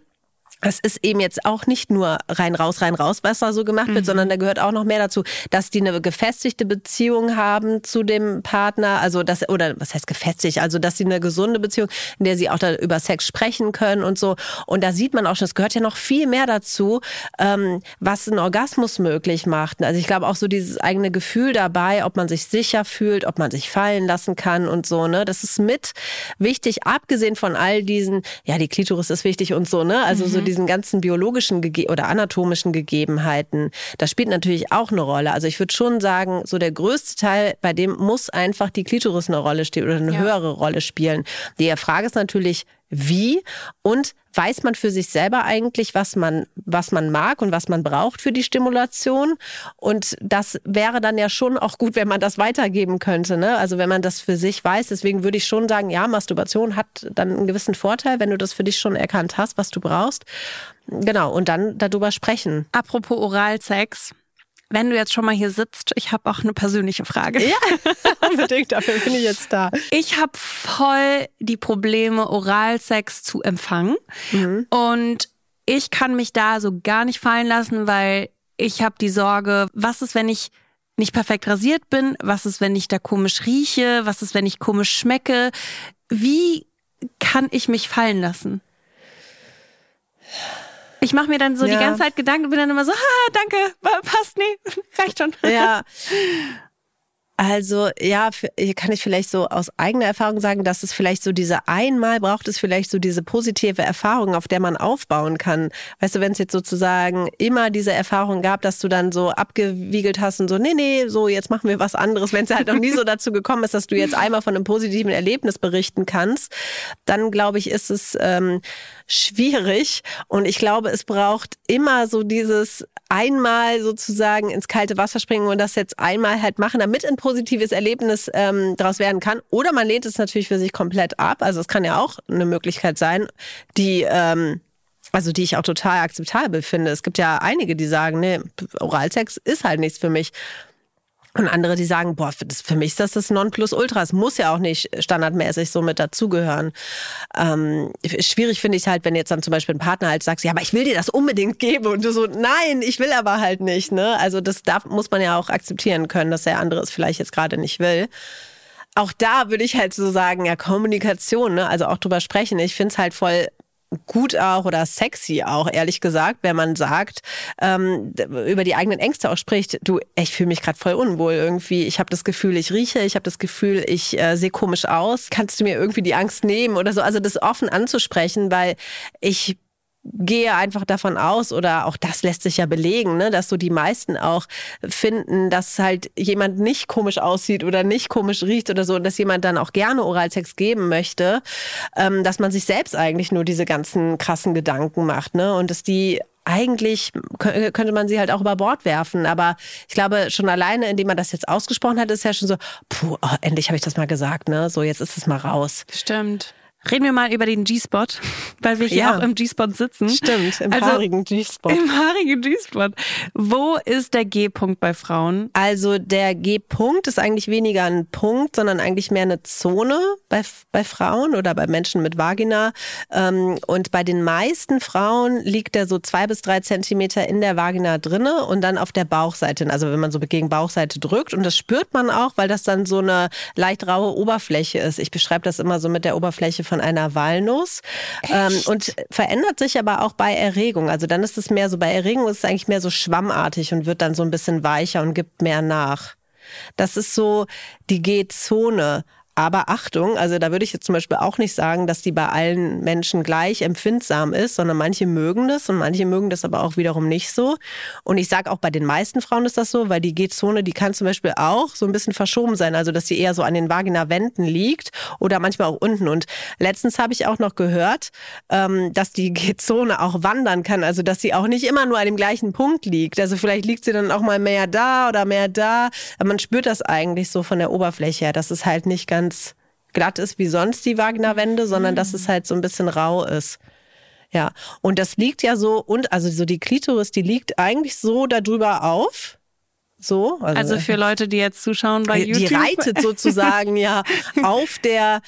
es ist eben jetzt auch nicht nur rein raus, rein raus, was da so gemacht wird, sondern da gehört auch noch mehr dazu, dass die eine gefestigte Beziehung haben zu dem Partner, also das oder was heißt gefestigt, also dass sie eine gesunde Beziehung, in der sie auch da über Sex sprechen können und so. Und da sieht man auch schon, es gehört ja noch viel mehr dazu, ähm, was einen Orgasmus möglich macht. Also ich glaube auch so dieses eigene Gefühl dabei, ob man sich sicher fühlt, ob man sich fallen lassen kann und so. Ne, das ist mit wichtig, abgesehen von all diesen, ja, die Klitoris ist wichtig und so. Ne, also so diesen ganzen biologischen Gege oder anatomischen Gegebenheiten, das spielt natürlich auch eine Rolle. Also ich würde schon sagen, so der größte Teil, bei dem muss einfach die Klitoris eine Rolle spielen oder eine Ja. höhere Rolle spielen. Die Frage ist natürlich, wie und weiß man für sich selber eigentlich, was man, was man mag und was man braucht für die Stimulation. Und das wäre dann ja schon auch gut, wenn man das weitergeben könnte. Ne? Also wenn man das für sich weiß. Deswegen würde ich schon sagen, ja, Masturbation hat dann einen gewissen Vorteil, wenn du das für dich schon erkannt hast, was du brauchst. Genau, und dann darüber sprechen. Apropos Oralsex. Wenn du jetzt schon mal hier sitzt, ich habe auch eine persönliche Frage. Ja, unbedingt, dafür bin ich jetzt da. Ich habe voll die Probleme, Oralsex zu empfangen. Mhm. Und ich kann mich da so gar nicht fallen lassen, weil ich habe die Sorge, was ist, wenn ich nicht perfekt rasiert bin? Was ist, wenn ich da komisch rieche? Was ist, wenn ich komisch schmecke? Wie kann ich mich fallen lassen? Ich mache mir dann so ja. die ganze Zeit Gedanken und bin dann immer so, ha, danke, passt, nee, reicht schon. Ja. Also ja, hier kann ich vielleicht so aus eigener Erfahrung sagen, dass es vielleicht so diese einmal braucht es vielleicht so diese positive Erfahrung, auf der man aufbauen kann. Weißt du, wenn es jetzt sozusagen immer diese Erfahrung gab, dass du dann so abgewiegelt hast und so, nee, nee, so jetzt machen wir was anderes. Wenn es halt noch nie so dazu gekommen ist, dass du jetzt einmal von einem positiven Erlebnis berichten kannst, dann glaube ich, ist es ähm, schwierig. Und ich glaube, es braucht immer so dieses einmal sozusagen ins kalte Wasser springen und das jetzt einmal halt machen, damit ein positives Erlebnis ähm, daraus werden kann. Oder man lehnt es natürlich für sich komplett ab. Also es kann ja auch eine Möglichkeit sein, die ähm, also die ich auch total akzeptabel finde. Es gibt ja einige, die sagen, nee, Oralsex ist halt nichts für mich. Und andere, die sagen, boah, für, das, für mich ist das das Nonplusultra. Es muss ja auch nicht standardmäßig so mit dazugehören. Ähm, schwierig finde ich halt, wenn jetzt dann zum Beispiel ein Partner halt sagt, ja, aber ich will dir das unbedingt geben. Und du so, nein, ich will aber halt nicht. Ne? Also das darf, muss man ja auch akzeptieren können, dass der andere es vielleicht jetzt gerade nicht will auch da würde ich halt so sagen, ja, Kommunikation, ne? also auch drüber sprechen. Ich finde es halt voll gut auch oder sexy auch, ehrlich gesagt, wenn man sagt, ähm, über die eigenen Ängste auch spricht, du, ich fühle mich gerade voll unwohl irgendwie. Ich habe das Gefühl, ich rieche, ich habe das Gefühl, ich äh, sehe komisch aus. Kannst du mir irgendwie die Angst nehmen oder so? Also das offen anzusprechen, weil ich gehe einfach davon aus, oder auch das lässt sich ja belegen, ne, dass so die meisten auch finden, dass halt jemand nicht komisch aussieht oder nicht komisch riecht oder so, und dass jemand dann auch gerne Oralsex geben möchte, ähm, dass man sich selbst eigentlich nur diese ganzen krassen Gedanken macht, ne, und dass die eigentlich könnte man sie halt auch über Bord werfen. Aber ich glaube, schon alleine, indem man das jetzt ausgesprochen hat, ist ja schon so, puh, oh, endlich habe ich das mal gesagt, ne? So, jetzt ist es mal raus. Stimmt. Reden wir mal über den G-Spot, weil wir hier ja. auch im G-Spot sitzen. Stimmt, im also, haarigen G-Spot. Im haarigen G-Spot. Wo ist der G-Punkt bei Frauen? Also der G-Punkt ist eigentlich weniger ein Punkt, sondern eigentlich mehr eine Zone bei, bei Frauen oder bei Menschen mit Vagina. Ähm, und bei den meisten Frauen liegt er so zwei bis drei Zentimeter in der Vagina drinne und dann auf der Bauchseite. Also wenn man so gegen Bauchseite drückt und das spürt man auch, weil das dann so eine leicht raue Oberfläche ist. Ich beschreibe das immer so mit der Oberfläche von einer Walnuss ähm, und verändert sich aber auch bei Erregung. Also dann ist es mehr so, bei Erregung ist es eigentlich mehr so schwammartig und wird dann so ein bisschen weicher und gibt mehr nach. Das ist so die G-Zone. Aber Achtung, also da würde ich jetzt zum Beispiel auch nicht sagen, dass die bei allen Menschen gleich empfindsam ist, sondern manche mögen das und manche mögen das aber auch wiederum nicht so. Und ich sage auch bei den meisten Frauen ist das so, weil die G-Zone, die kann zum Beispiel auch so ein bisschen verschoben sein, also dass sie eher so an den Vagina-Wänden liegt oder manchmal auch unten. Und letztens habe ich auch noch gehört, ähm, dass die G-Zone auch wandern kann, also dass sie auch nicht immer nur an dem gleichen Punkt liegt. Also vielleicht liegt sie dann auch mal mehr da oder mehr da. Man spürt das eigentlich so von der Oberfläche her, dass es halt nicht ganz ganz glatt ist wie sonst die Wagner-Wände, sondern dass es halt so ein bisschen rau ist. Ja, und das liegt ja so, und also so die Klitoris, die liegt eigentlich so darüber auf. So, also, also, für Leute, die jetzt zuschauen bei die YouTube. Die reitet sozusagen ja auf der,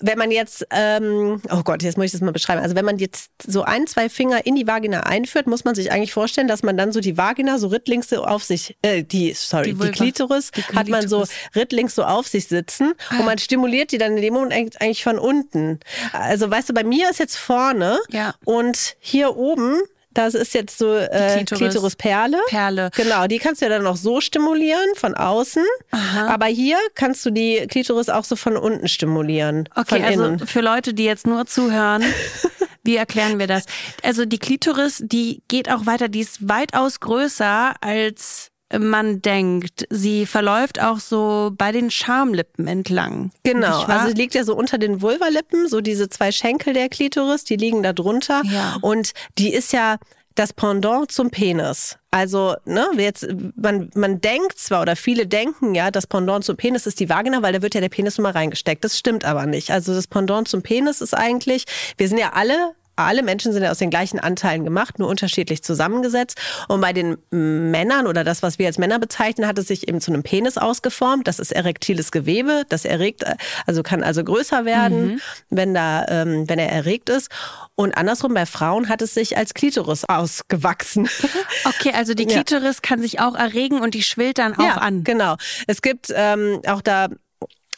wenn man jetzt, ähm, oh Gott, jetzt muss ich das mal beschreiben. Also wenn man jetzt so ein, zwei Finger in die Vagina einführt, muss man sich eigentlich vorstellen, dass man dann so die Vagina so rittlings so auf sich, äh, die, sorry, die, die, Klitoris, die, Klitoris, hat man so rittlings so auf sich sitzen ah. und man stimuliert die dann in dem Moment eigentlich von unten. Also weißt du, bei mir ist jetzt vorne ja. und hier oben das ist jetzt so äh, Klitorisperle. Perle. Genau, die kannst du ja dann noch so stimulieren von außen. Aha. Aber hier kannst du die Klitoris auch so von unten stimulieren. Okay, also für Leute, die jetzt nur zuhören, wie erklären wir das? Also die Klitoris, die geht auch weiter, die ist weitaus größer als man denkt. Sie verläuft auch so bei den Schamlippen entlang. Genau, also es liegt ja so unter den Vulvalippen, so diese zwei Schenkel der Klitoris, die liegen da drunter. Ja. Und die ist ja das Pendant zum Penis. Also, ne, jetzt, man, man denkt zwar, oder viele denken ja, das Pendant zum Penis ist die Vagina, weil da wird ja der Penis immer reingesteckt. Das stimmt aber nicht. Also das Pendant zum Penis ist eigentlich, wir sind ja alle alle Menschen sind ja aus den gleichen Anteilen gemacht, nur unterschiedlich zusammengesetzt. Und bei den Männern oder das, was wir als Männer bezeichnen, hat es sich eben zu einem Penis ausgeformt. Das ist erektiles Gewebe, das erregt, also kann also größer werden, wenn da, ähm, wenn er erregt ist. Und andersrum bei Frauen hat es sich als Klitoris ausgewachsen. Okay, also die Ja. Klitoris kann sich auch erregen und die schwillt dann auch ja, an. Genau. Es gibt ähm, auch da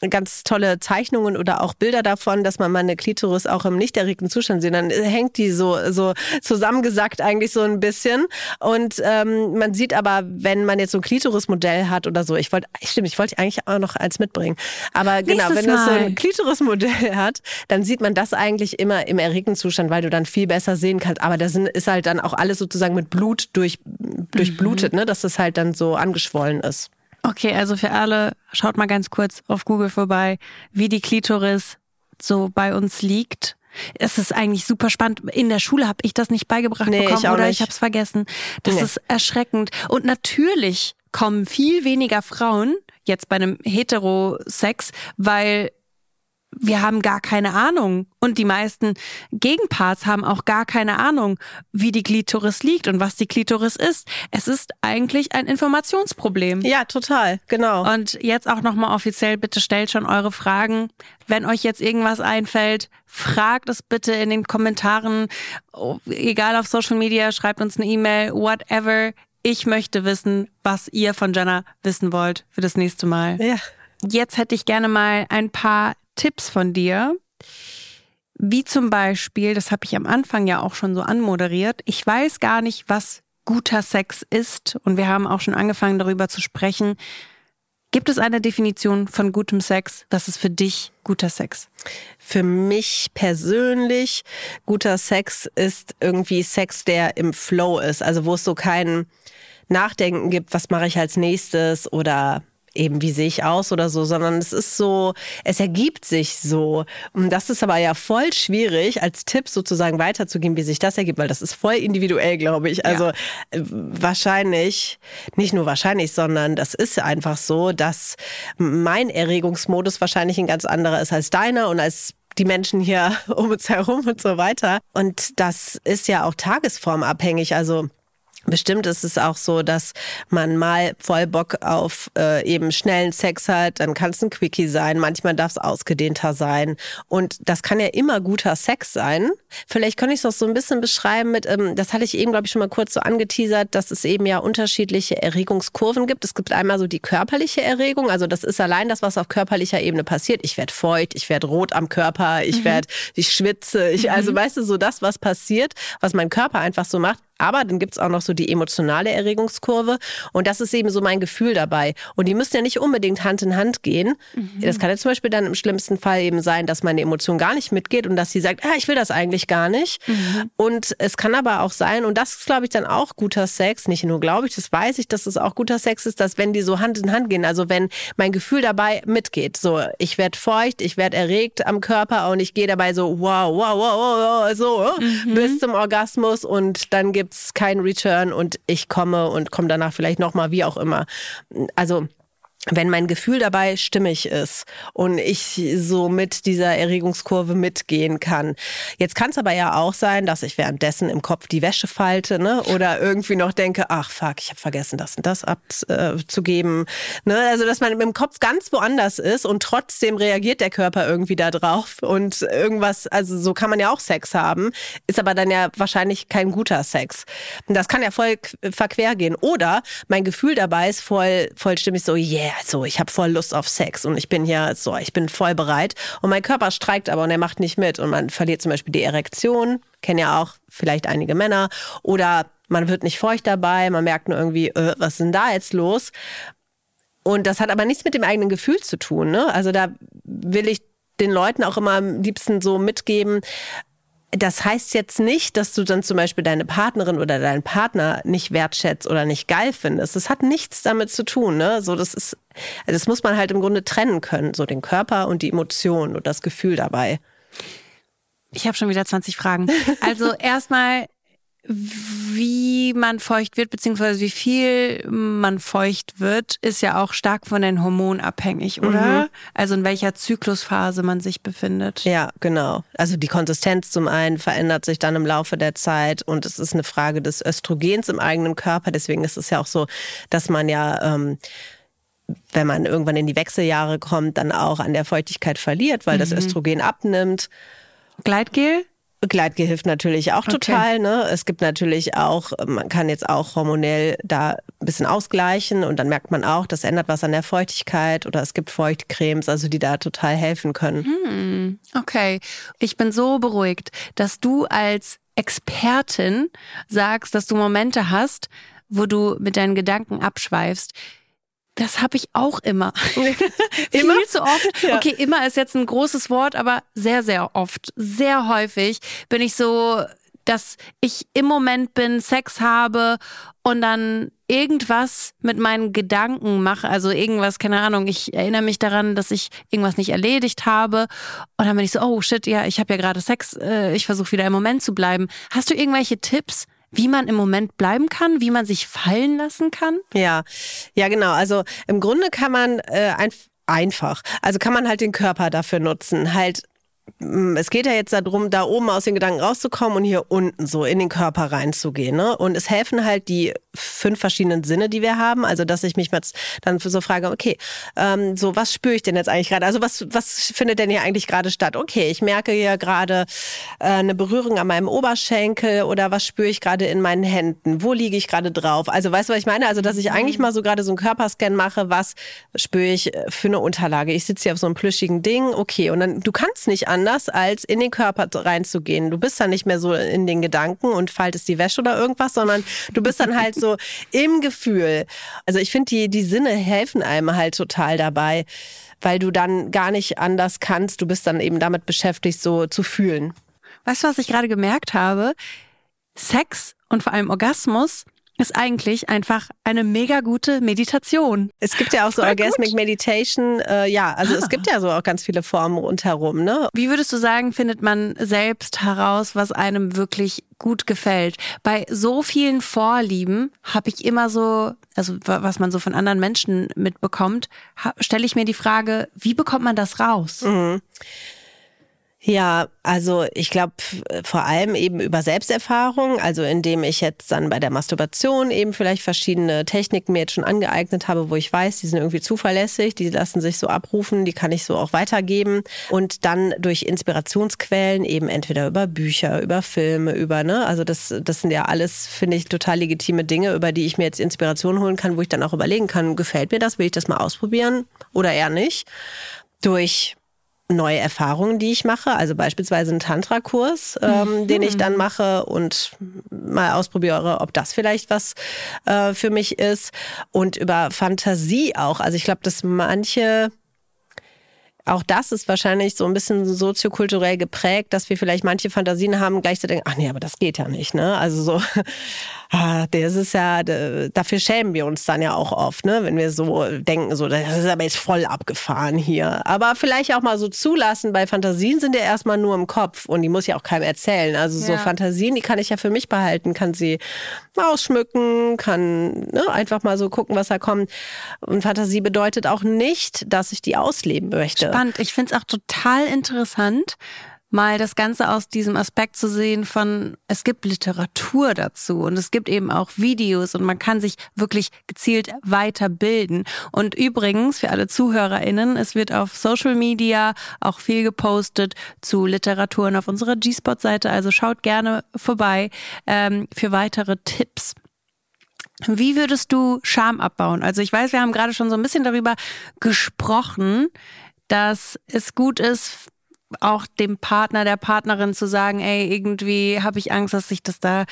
ganz tolle Zeichnungen oder auch Bilder davon, dass man mal eine Klitoris auch im nicht erregten Zustand sieht. Dann hängt die so, so zusammengesackt eigentlich so ein bisschen. Und ähm, man sieht aber, wenn man jetzt so ein Klitoris-Modell hat oder so, ich wollte, stimmt, ich wollte eigentlich auch noch eins mitbringen. Aber genau, Nächstes wenn das so ein Klitoris-Modell hat, dann sieht man das eigentlich immer im erregten Zustand, weil du dann viel besser sehen kannst. Aber da ist halt dann auch alles sozusagen mit Blut durch, durchblutet, ne? dass das halt dann so angeschwollen ist. Okay, also für alle, schaut mal ganz kurz auf Google vorbei, wie die Klitoris so bei uns liegt. Es ist eigentlich super spannend. In der Schule habe ich das nicht beigebracht Nee, bekommen ich oder nicht. ich habe es vergessen. Das Nee. ist erschreckend. Und natürlich kommen viel weniger Frauen jetzt bei einem Heterosex, weil wir haben gar keine Ahnung. Und die meisten Gegenparts haben auch gar keine Ahnung, wie die Klitoris liegt und was die Klitoris ist. Es ist eigentlich ein Informationsproblem. Ja, total, genau. Und jetzt auch nochmal offiziell, bitte stellt schon eure Fragen. Wenn euch jetzt irgendwas einfällt, fragt es bitte in den Kommentaren, Oh, egal auf Social Media, schreibt uns eine E-Mail, whatever. Ich möchte wissen, was ihr von Jenna wissen wollt für das nächste Mal. ja. Jetzt hätte ich gerne mal ein paar Tipps von dir. Wie zum Beispiel, das habe ich am Anfang ja auch schon so anmoderiert, ich weiß gar nicht, was guter Sex ist und wir haben auch schon angefangen darüber zu sprechen. Gibt es eine Definition von gutem Sex? Was ist für dich guter Sex? Für mich persönlich, guter Sex ist irgendwie Sex, der im Flow ist. Also wo es so kein Nachdenken gibt, was mache ich als nächstes oder eben wie sehe ich aus oder so, sondern es ist so, es ergibt sich so. Und das ist aber ja voll schwierig, als Tipp sozusagen weiterzugeben, wie sich das ergibt, weil das ist voll individuell, glaube ich. Also äh, wahrscheinlich, nicht nur wahrscheinlich, sondern das ist einfach so, dass mein Erregungsmodus wahrscheinlich ein ganz anderer ist als deiner und als die Menschen hier um uns herum und so weiter. Und das ist ja auch tagesformabhängig. Also Bestimmt ist es auch so, dass man mal voll Bock auf äh, eben schnellen Sex hat, dann kann es ein Quickie sein, manchmal darf es ausgedehnter sein. Und das kann ja immer guter Sex sein. Vielleicht könnte ich es auch so ein bisschen beschreiben mit, ähm, das hatte ich eben, glaube ich, schon mal kurz so angeteasert, dass es eben ja unterschiedliche Erregungskurven gibt. Es gibt einmal so die körperliche Erregung, also das ist allein das, was auf körperlicher Ebene passiert. Ich werde feucht, ich werde rot am Körper, ich werde, ich schwitze, ich, also weißt du, so das, was passiert, was mein Körper einfach so macht. Aber dann gibt's auch noch so die emotionale Erregungskurve. Und das ist eben so mein Gefühl dabei. Und die müssen ja nicht unbedingt Hand in Hand gehen. Das kann ja zum Beispiel dann im schlimmsten Fall eben sein, dass meine Emotion gar nicht mitgeht und dass sie sagt, ah, ich will das eigentlich gar nicht. Und es kann aber auch sein, und das ist, glaube ich, dann auch guter Sex, nicht nur glaube ich, das weiß ich, dass es auch guter Sex ist, dass wenn die so Hand in Hand gehen, also wenn mein Gefühl dabei mitgeht, so ich werde feucht, ich werde erregt am Körper und ich gehe dabei so wow, wow, wow, wow, wow so bis zum Orgasmus und dann gibt's keinen Return und ich komme und komme danach vielleicht nochmal, wie auch immer. Also wenn mein Gefühl dabei stimmig ist und ich so mit dieser Erregungskurve mitgehen kann. Jetzt kann es aber ja auch sein, dass ich währenddessen im Kopf die Wäsche falte ne? oder irgendwie noch denke, ach fuck, ich habe vergessen, das und das abzugeben. Ne? Also dass man im Kopf ganz woanders ist und trotzdem reagiert der Körper irgendwie da drauf und irgendwas, also so kann man ja auch Sex haben, ist aber dann ja wahrscheinlich kein guter Sex. Und das kann ja voll verquer gehen. Oder mein Gefühl dabei ist voll, voll stimmig so, yeah, so, ich habe voll Lust auf Sex und ich bin hier so, ich bin voll bereit. Und mein Körper streikt aber und er macht nicht mit und man verliert zum Beispiel die Erektion, kennen ja auch vielleicht einige Männer. Oder man wird nicht feucht dabei, man merkt nur irgendwie, äh, was ist denn da jetzt los? Und das hat aber nichts mit dem eigenen Gefühl zu tun. Ne? Also da will ich den Leuten auch immer am liebsten so mitgeben, das heißt jetzt nicht, dass du dann zum Beispiel deine Partnerin oder deinen Partner nicht wertschätzt oder nicht geil findest. Das hat nichts damit zu tun. Ne? So, das ist, das muss man halt im Grunde trennen können. So den Körper und die Emotionen und das Gefühl dabei. Ich habe schon wieder 20 Fragen. Also erstmal wie man feucht wird, beziehungsweise wie viel man feucht wird, ist ja auch stark von den Hormonen abhängig, oder? Mhm. Also in welcher Zyklusphase man sich befindet. Ja, genau. Also die Konsistenz zum einen verändert sich dann im Laufe der Zeit und es ist eine Frage des Östrogens im eigenen Körper. Deswegen ist es ja auch so, dass man ja ähm, wenn man irgendwann in die Wechseljahre kommt, dann auch an der Feuchtigkeit verliert, weil mhm. das Östrogen abnimmt. Gleitgel? Gleitgel hilft natürlich auch okay. total. Ne? Es gibt natürlich auch, man kann jetzt auch hormonell da ein bisschen ausgleichen und dann merkt man auch, das ändert was an der Feuchtigkeit oder es gibt Feuchtcremes, also die da total helfen können. Hm, okay, ich bin so beruhigt, dass du als Expertin sagst, dass du Momente hast, wo du mit deinen Gedanken abschweifst. Das habe ich auch immer. immer? Viel zu oft. Ja. Okay, immer ist jetzt ein großes Wort, aber sehr, sehr oft, sehr häufig bin ich so, dass ich im Moment bin, Sex habe und dann irgendwas mit meinen Gedanken mache, also irgendwas, keine Ahnung, ich erinnere mich daran, dass ich irgendwas nicht erledigt habe und dann bin ich so, oh shit, ja, ich habe ja gerade Sex, äh, ich versuche wieder im Moment zu bleiben. Hast du irgendwelche Tipps? Wie man im Moment bleiben kann, wie man sich fallen lassen kann? Ja, ja, genau. Also im Grunde kann man äh, ein, einfach, also kann man halt den Körper dafür nutzen, halt Mm, es geht ja jetzt darum, da oben aus den Gedanken rauszukommen und hier unten so in den Körper reinzugehen. Ne? Und es helfen halt die fünf verschiedenen Sinne, die wir haben. Also, dass ich mich jetzt dann so frage, okay, ähm, so was spüre ich denn jetzt eigentlich gerade? Also, was, was findet denn hier eigentlich gerade statt? Okay, ich merke ja gerade äh, eine Berührung an meinem Oberschenkel oder was spüre ich gerade in meinen Händen? Wo liege ich gerade drauf? Also, weißt du, was ich meine? Also, dass ich eigentlich mhm. mal so gerade so einen Körperscan mache, was spüre ich äh, für eine Unterlage? Ich sitze hier auf so einem plüschigen Ding, okay, und dann, du kannst nicht an anders, als in den Körper reinzugehen. Du bist dann nicht mehr so in den Gedanken und faltest die Wäsche oder irgendwas, sondern du bist dann halt so im Gefühl. Also ich finde, die, die Sinne helfen einem halt total dabei, weil du dann gar nicht anders kannst. Du bist dann eben damit beschäftigt, so zu fühlen. Weißt du, was ich gerade gemerkt habe? Sex und vor allem Orgasmus ist eigentlich einfach eine mega gute Meditation. Es gibt ja auch so Voll Orgasmic gut. Meditation, äh, ja, also ah. es gibt ja so auch ganz viele Formen rundherum. Ne? Wie würdest du sagen, findet man selbst heraus, was einem wirklich gut gefällt? Bei so vielen Vorlieben habe ich immer so, also was man so von anderen Menschen mitbekommt, stelle ich mir die Frage, wie bekommt man das raus? Mhm. Ja, also ich glaube vor allem eben über Selbsterfahrung, also indem ich jetzt dann bei der Masturbation eben vielleicht verschiedene Techniken mir jetzt schon angeeignet habe, wo ich weiß, die sind irgendwie zuverlässig, die lassen sich so abrufen, die kann ich so auch weitergeben. Und dann durch Inspirationsquellen eben entweder über Bücher, über Filme, über ne, also das das sind ja alles finde ich total legitime Dinge, über die ich mir jetzt Inspiration holen kann, wo ich dann auch überlegen kann, gefällt mir das, will ich das mal ausprobieren oder eher nicht. Durch neue Erfahrungen, die ich mache, also beispielsweise einen Tantra-Kurs, ähm, mhm. den ich dann mache und mal ausprobiere, ob das vielleicht was äh, für mich ist und über Fantasie auch. Also ich glaube, dass manche auch das ist wahrscheinlich so ein bisschen soziokulturell geprägt, dass wir vielleicht manche Fantasien haben, gleich zu denken, ach nee, aber das geht ja nicht, ne? Also so, ah, das ist ja, dafür schämen wir uns dann ja auch oft, ne? Wenn wir so denken, so, das ist aber jetzt voll abgefahren hier. Aber vielleicht auch mal so zulassen, weil Fantasien sind ja erstmal nur im Kopf und die muss ja auch keinem erzählen. Also so ja. Fantasien, die kann ich ja für mich behalten, kann sie ausschmücken, kann ne, einfach mal so gucken, was da kommt. Und Fantasie bedeutet auch nicht, dass ich die ausleben möchte. Spannend. Ich finde es auch total interessant, mal das Ganze aus diesem Aspekt zu sehen von, es gibt Literatur dazu und es gibt eben auch Videos und man kann sich wirklich gezielt weiterbilden. Und übrigens, für alle ZuhörerInnen, es wird auf Social Media auch viel gepostet zu Literaturen auf unserer G-Spot-Seite, also schaut gerne vorbei ähm, für weitere Tipps. Wie würdest du Scham abbauen? Also ich weiß, wir haben gerade schon so ein bisschen darüber gesprochen, dass es gut ist, auch dem Partner, der Partnerin zu sagen, ey, irgendwie habe ich Angst, dass sich das da,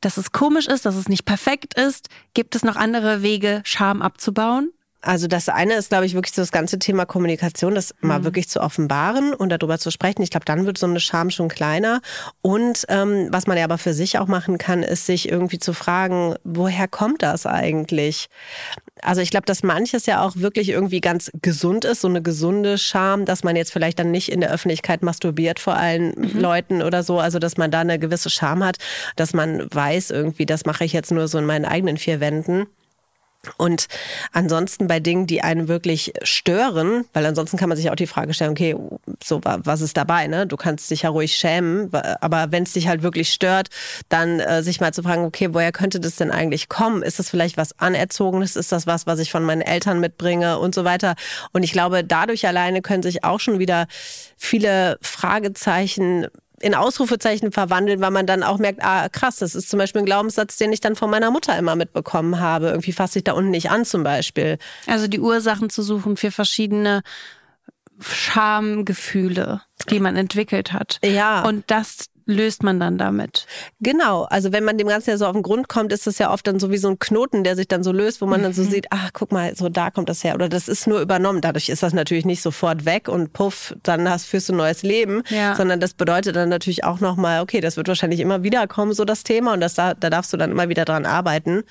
dass es komisch ist, dass es nicht perfekt ist. Gibt es noch andere Wege, Scham abzubauen? Also das eine ist, glaube ich, wirklich so das ganze Thema Kommunikation, das mhm. mal wirklich zu offenbaren und darüber zu sprechen. Ich glaube, dann wird so eine Scham schon kleiner. Und ähm, was man ja aber für sich auch machen kann, ist sich irgendwie zu fragen, woher kommt das eigentlich? Also ich glaube, dass manches ja auch wirklich irgendwie ganz gesund ist, so eine gesunde Scham, dass man jetzt vielleicht dann nicht in der Öffentlichkeit masturbiert vor allen mhm. Leuten oder so. Also dass man da eine gewisse Scham hat, dass man weiß irgendwie, das mache ich jetzt nur so in meinen eigenen vier Wänden. Und ansonsten bei Dingen, die einen wirklich stören, weil ansonsten kann man sich auch die Frage stellen, okay, so was ist dabei, ne? Du kannst dich ja ruhig schämen, aber wenn es dich halt wirklich stört, dann äh, sich mal zu fragen, okay, woher könnte das denn eigentlich kommen? Ist das vielleicht was anerzogenes? Ist das was, was ich von meinen Eltern mitbringe und so weiter? Und ich glaube, dadurch alleine können sich auch schon wieder viele Fragezeichen in Ausrufezeichen verwandeln, weil man dann auch merkt, ah krass, das ist zum Beispiel ein Glaubenssatz, den ich dann von meiner Mutter immer mitbekommen habe. Irgendwie fasse ich da unten nicht an zum Beispiel. Also die Ursachen zu suchen für verschiedene Schamgefühle, die man entwickelt hat. Ja. Und das löst man dann damit. Genau, also wenn man dem Ganzen ja so auf den Grund kommt, ist das ja oft dann so wie so ein Knoten, der sich dann so löst, wo man dann so mhm. sieht, ach guck mal, so da kommt das her oder das ist nur übernommen. Dadurch ist das natürlich nicht sofort weg und puff, dann hast führst du ein neues Leben, ja. sondern das bedeutet dann natürlich auch nochmal, okay, das wird wahrscheinlich immer wieder kommen, so das Thema und das, da, da darfst du dann immer wieder dran arbeiten.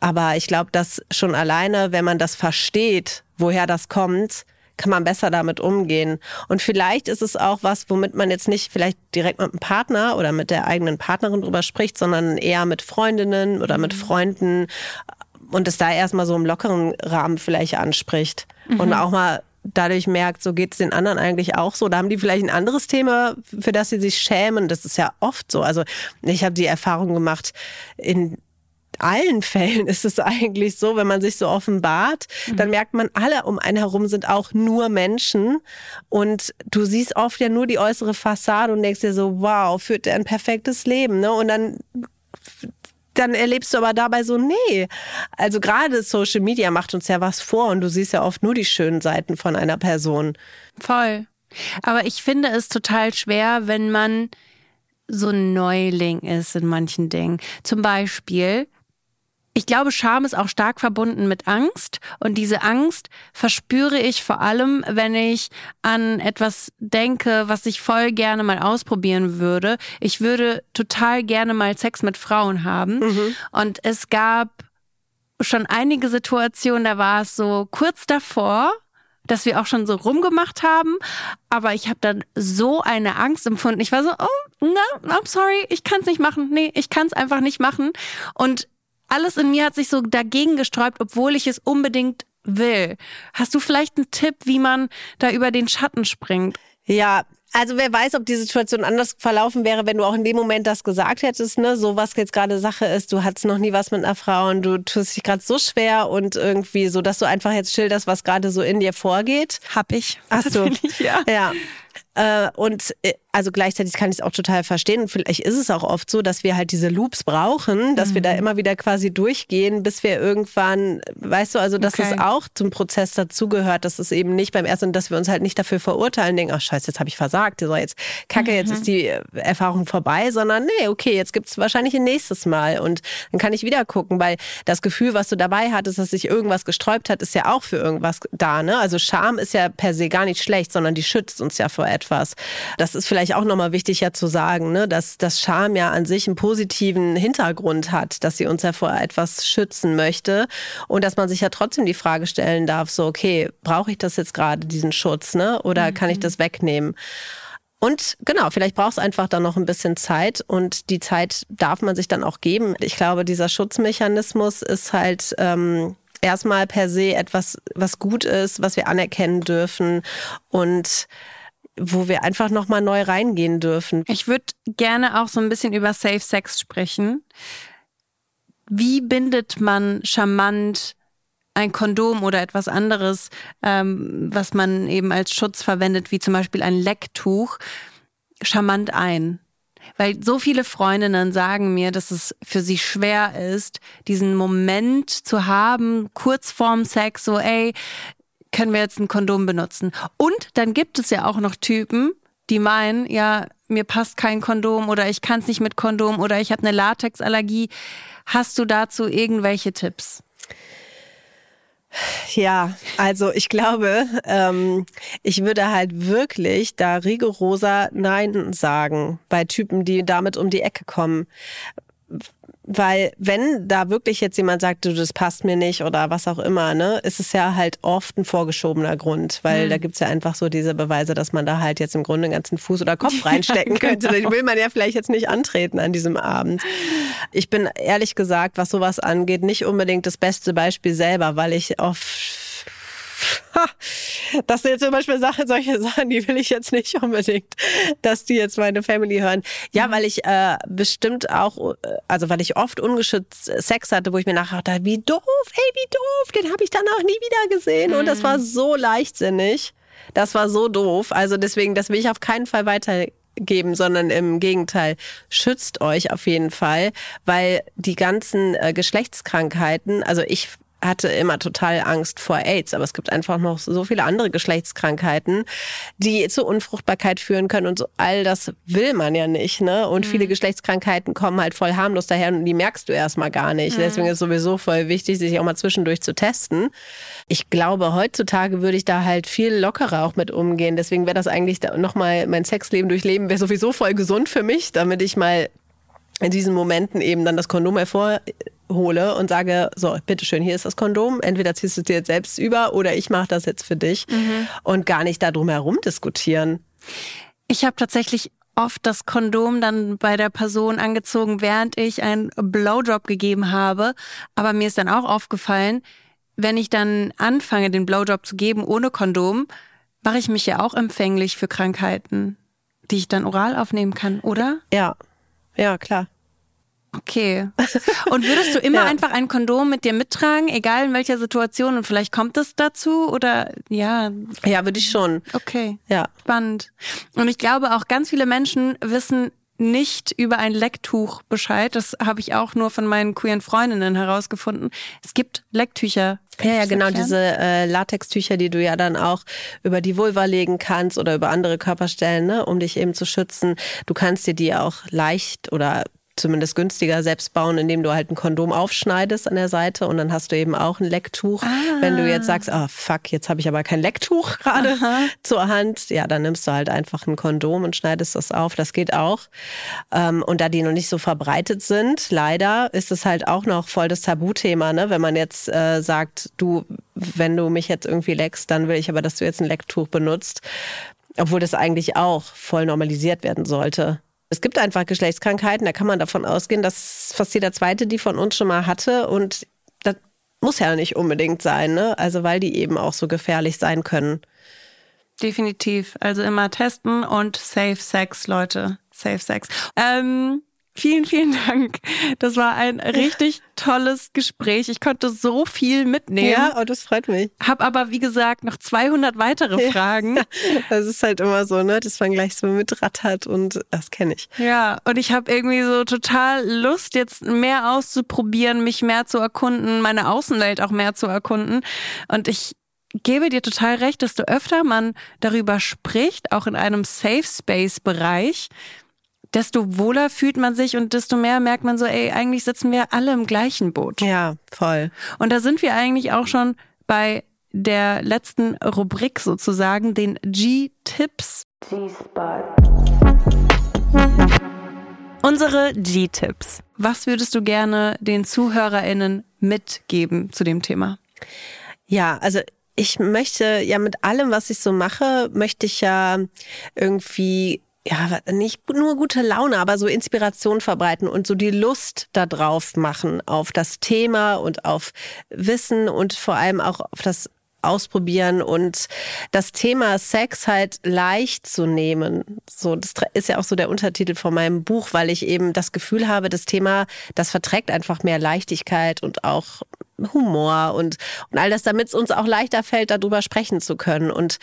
Aber ich glaube, dass schon alleine, wenn man das versteht, woher das kommt, kann man besser damit umgehen. Und vielleicht ist es auch was, womit man jetzt nicht vielleicht direkt mit dem Partner oder mit der eigenen Partnerin drüber spricht, sondern eher mit Freundinnen oder mit mhm. Freunden und es da erstmal so im lockeren Rahmen vielleicht anspricht. Mhm. Und auch mal dadurch merkt, so geht es den anderen eigentlich auch so. Da haben die vielleicht ein anderes Thema, für das sie sich schämen. Das ist ja oft so. Also ich habe die Erfahrung gemacht, in allen Fällen ist es eigentlich so, wenn man sich so offenbart, mhm. dann merkt man, alle um einen herum sind auch nur Menschen und du siehst oft ja nur die äußere Fassade und denkst dir so, wow, führt der ein perfektes Leben, ne? Und dann dann erlebst du aber dabei so, nee. Also gerade Social Media macht uns ja was vor und du siehst ja oft nur die schönen Seiten von einer Person. Voll. Aber ich finde es total schwer, wenn man so ein Neuling ist in manchen Dingen. Zum Beispiel, ich glaube, Scham ist auch stark verbunden mit Angst. Und diese Angst verspüre ich vor allem, wenn ich an etwas denke, was ich voll gerne mal ausprobieren würde. Ich würde total gerne mal Sex mit Frauen haben. Mhm. Und es gab schon einige Situationen, da war es so kurz davor, dass wir auch schon so rumgemacht haben, aber ich habe dann so eine Angst empfunden. Ich war so, oh, no, I'm sorry, ich kann es nicht machen. Nee, ich kann es einfach nicht machen. Und alles in mir hat sich so dagegen gesträubt, obwohl ich es unbedingt will. Hast du vielleicht einen Tipp, wie man da über den Schatten springt? Ja, also wer weiß, ob die Situation anders verlaufen wäre, wenn du auch in dem Moment das gesagt hättest, ne, so was jetzt gerade Sache ist, du hattest noch nie was mit einer Frau und du tust dich gerade so schwer und irgendwie so, dass du einfach jetzt schilderst, was gerade so in dir vorgeht. Hab ich. Hast du? Ja. ja. Äh, und äh, also gleichzeitig kann ich es auch total verstehen. Und vielleicht ist es auch oft so, dass wir halt diese Loops brauchen, dass mhm. wir da mhm. immer wieder quasi durchgehen, bis wir irgendwann, weißt du, also dass okay. es auch zum Prozess dazugehört, dass es eben nicht beim ersten, dass wir uns halt nicht dafür verurteilen, denken, ach scheiße, jetzt habe ich versagt, so jetzt kacke, mhm. jetzt ist die Erfahrung vorbei, sondern nee, okay, jetzt gibt es wahrscheinlich ein nächstes Mal und dann kann ich wieder gucken, weil das Gefühl, was du dabei hattest, dass sich irgendwas gesträubt hat, ist ja auch für irgendwas da. Ne? Also Scham ist ja per se gar nicht schlecht, sondern die schützt uns ja vor etwas. Das ist vielleicht vielleicht auch nochmal wichtig ja zu sagen, ne, dass das Scham ja an sich einen positiven Hintergrund hat, dass sie uns ja vor etwas schützen möchte und dass man sich ja trotzdem die Frage stellen darf, so, okay, brauche ich das jetzt gerade, diesen Schutz, ne, oder mhm. kann ich das wegnehmen? Und genau, vielleicht braucht es einfach dann noch ein bisschen Zeit und die Zeit darf man sich dann auch geben. Ich glaube, dieser Schutzmechanismus ist halt ähm, erstmal per se etwas, was gut ist, was wir anerkennen dürfen und wo wir einfach nochmal neu reingehen dürfen. Ich würde gerne auch so ein bisschen über Safe Sex sprechen. Wie bindet man charmant ein Kondom oder etwas anderes, ähm, was man eben als Schutz verwendet, wie zum Beispiel ein Lecktuch, charmant ein? Weil so viele Freundinnen sagen mir, dass es für sie schwer ist, diesen Moment zu haben, kurz vorm Sex, so, ey, können wir jetzt ein Kondom benutzen? Und dann gibt es ja auch noch Typen, die meinen, ja, mir passt kein Kondom oder ich kann es nicht mit Kondom oder ich habe eine Latexallergie. Hast du dazu irgendwelche Tipps? Ja, also ich glaube, ähm, ich würde halt wirklich da rigoroser Nein sagen bei Typen, die damit um die Ecke kommen. Weil wenn da wirklich jetzt jemand sagt, du, das passt mir nicht oder was auch immer, ne, ist es ja halt oft ein vorgeschobener Grund, weil mhm. da gibt's ja einfach so diese Beweise, dass man da halt jetzt im Grunde einen ganzen Fuß oder Kopf reinstecken könnte. Den will man ja vielleicht jetzt nicht antreten an diesem Abend. Ich bin ehrlich gesagt, was sowas angeht, nicht unbedingt das beste Beispiel selber, weil ich oft das sind jetzt zum Beispiel Sachen, solche Sachen, die will ich jetzt nicht unbedingt, dass die jetzt meine Family hören. Ja, mhm. weil ich äh, bestimmt auch, äh, also weil ich oft ungeschützt Sex hatte, wo ich mir nachher dachte, wie doof, ey, wie doof, den habe ich dann auch nie wieder gesehen. Und das war mhm. so leichtsinnig. Das war so doof. Also deswegen, das will ich auf keinen Fall weitergeben, sondern im Gegenteil, schützt euch auf jeden Fall, weil die ganzen äh, Geschlechtskrankheiten, also ich hatte immer total Angst vor AIDS, aber es gibt einfach noch so viele andere Geschlechtskrankheiten, die zur Unfruchtbarkeit führen können und so all das will man ja nicht, ne? Und mhm. viele Geschlechtskrankheiten kommen halt voll harmlos daher und die merkst du erstmal gar nicht. Mhm. Deswegen ist es sowieso voll wichtig, sich auch mal zwischendurch zu testen. Ich glaube, heutzutage würde ich da halt viel lockerer auch mit umgehen. Deswegen wäre das eigentlich nochmal mein Sexleben durchleben wäre sowieso voll gesund für mich, damit ich mal in diesen Momenten eben dann das Kondom hervor hole und sage, so, bitteschön, hier ist das Kondom. Entweder ziehst du es dir jetzt selbst über oder ich mache das jetzt für dich mhm. und gar nicht darum herum diskutieren. Ich habe tatsächlich oft das Kondom dann bei der Person angezogen, während ich einen Blowjob gegeben habe. Aber mir ist dann auch aufgefallen, wenn ich dann anfange, den Blowjob zu geben ohne Kondom, mache ich mich ja auch empfänglich für Krankheiten, die ich dann oral aufnehmen kann, oder? Ja, ja, klar. Okay. Und würdest du immer ja. einfach ein Kondom mit dir mittragen, egal in welcher Situation? Und vielleicht kommt es dazu oder ja? Ja, würde ich schon. Okay. Ja. Spannend. Und ich glaube auch ganz viele Menschen wissen nicht über ein Lecktuch Bescheid. Das habe ich auch nur von meinen queeren Freundinnen herausgefunden. Es gibt Lecktücher. Ja, ja, genau, erklären? diese äh, Latextücher, die du ja dann auch über die Vulva legen kannst oder über andere Körperstellen, ne, um dich eben zu schützen. Du kannst dir die auch leicht oder zumindest günstiger selbst bauen, indem du halt ein Kondom aufschneidest an der Seite und dann hast du eben auch ein Lecktuch. Ah. Wenn du jetzt sagst, ah oh, fuck, jetzt habe ich aber kein Lecktuch gerade zur Hand, ja, dann nimmst du halt einfach ein Kondom und schneidest das auf. Das geht auch. Ähm, und da die noch nicht so verbreitet sind, leider ist es halt auch noch voll das Tabuthema, ne? Wenn man jetzt äh, sagt, du, wenn du mich jetzt irgendwie leckst, dann will ich aber, dass du jetzt ein Lecktuch benutzt. Obwohl das eigentlich auch voll normalisiert werden sollte. Es gibt einfach Geschlechtskrankheiten, da kann man davon ausgehen, dass fast jeder Zweite die von uns schon mal hatte und das muss ja nicht unbedingt sein, ne? Also weil die eben auch so gefährlich sein können. Definitiv. Also immer testen und Safe Sex, Leute. Safe Sex. Ähm, Vielen, vielen Dank. Das war ein richtig tolles Gespräch. Ich konnte so viel mitnehmen. Ja, oh, das freut mich. Hab aber, wie gesagt, noch 200 weitere Fragen. Ja, das ist halt immer so, ne, dass man gleich so mitrattert und das kenne ich. Ja, und ich habe irgendwie so total Lust, jetzt mehr auszuprobieren, mich mehr zu erkunden, meine Außenwelt auch mehr zu erkunden. Und ich gebe dir total recht, desto öfter man darüber spricht, auch in einem Safe Space Bereich, desto wohler fühlt man sich und desto mehr merkt man so, ey, eigentlich sitzen wir alle im gleichen Boot. Ja, voll. Und da sind wir eigentlich auch schon bei der letzten Rubrik sozusagen, den G-Tipps. G-Spot. Unsere G-Tipps. Was würdest du gerne den ZuhörerInnen mitgeben zu dem Thema? Ja, also ich möchte ja mit allem, was ich so mache, möchte ich ja irgendwie ja, nicht nur gute Laune, aber so Inspiration verbreiten und so die Lust da drauf machen auf das Thema und auf Wissen und vor allem auch auf das ausprobieren und das Thema Sex halt leicht zu nehmen. So, das ist ja auch so der Untertitel von meinem Buch, weil ich eben das Gefühl habe, das Thema, das verträgt einfach mehr Leichtigkeit und auch Humor und, und all das, damit es uns auch leichter fällt, darüber sprechen zu können. Und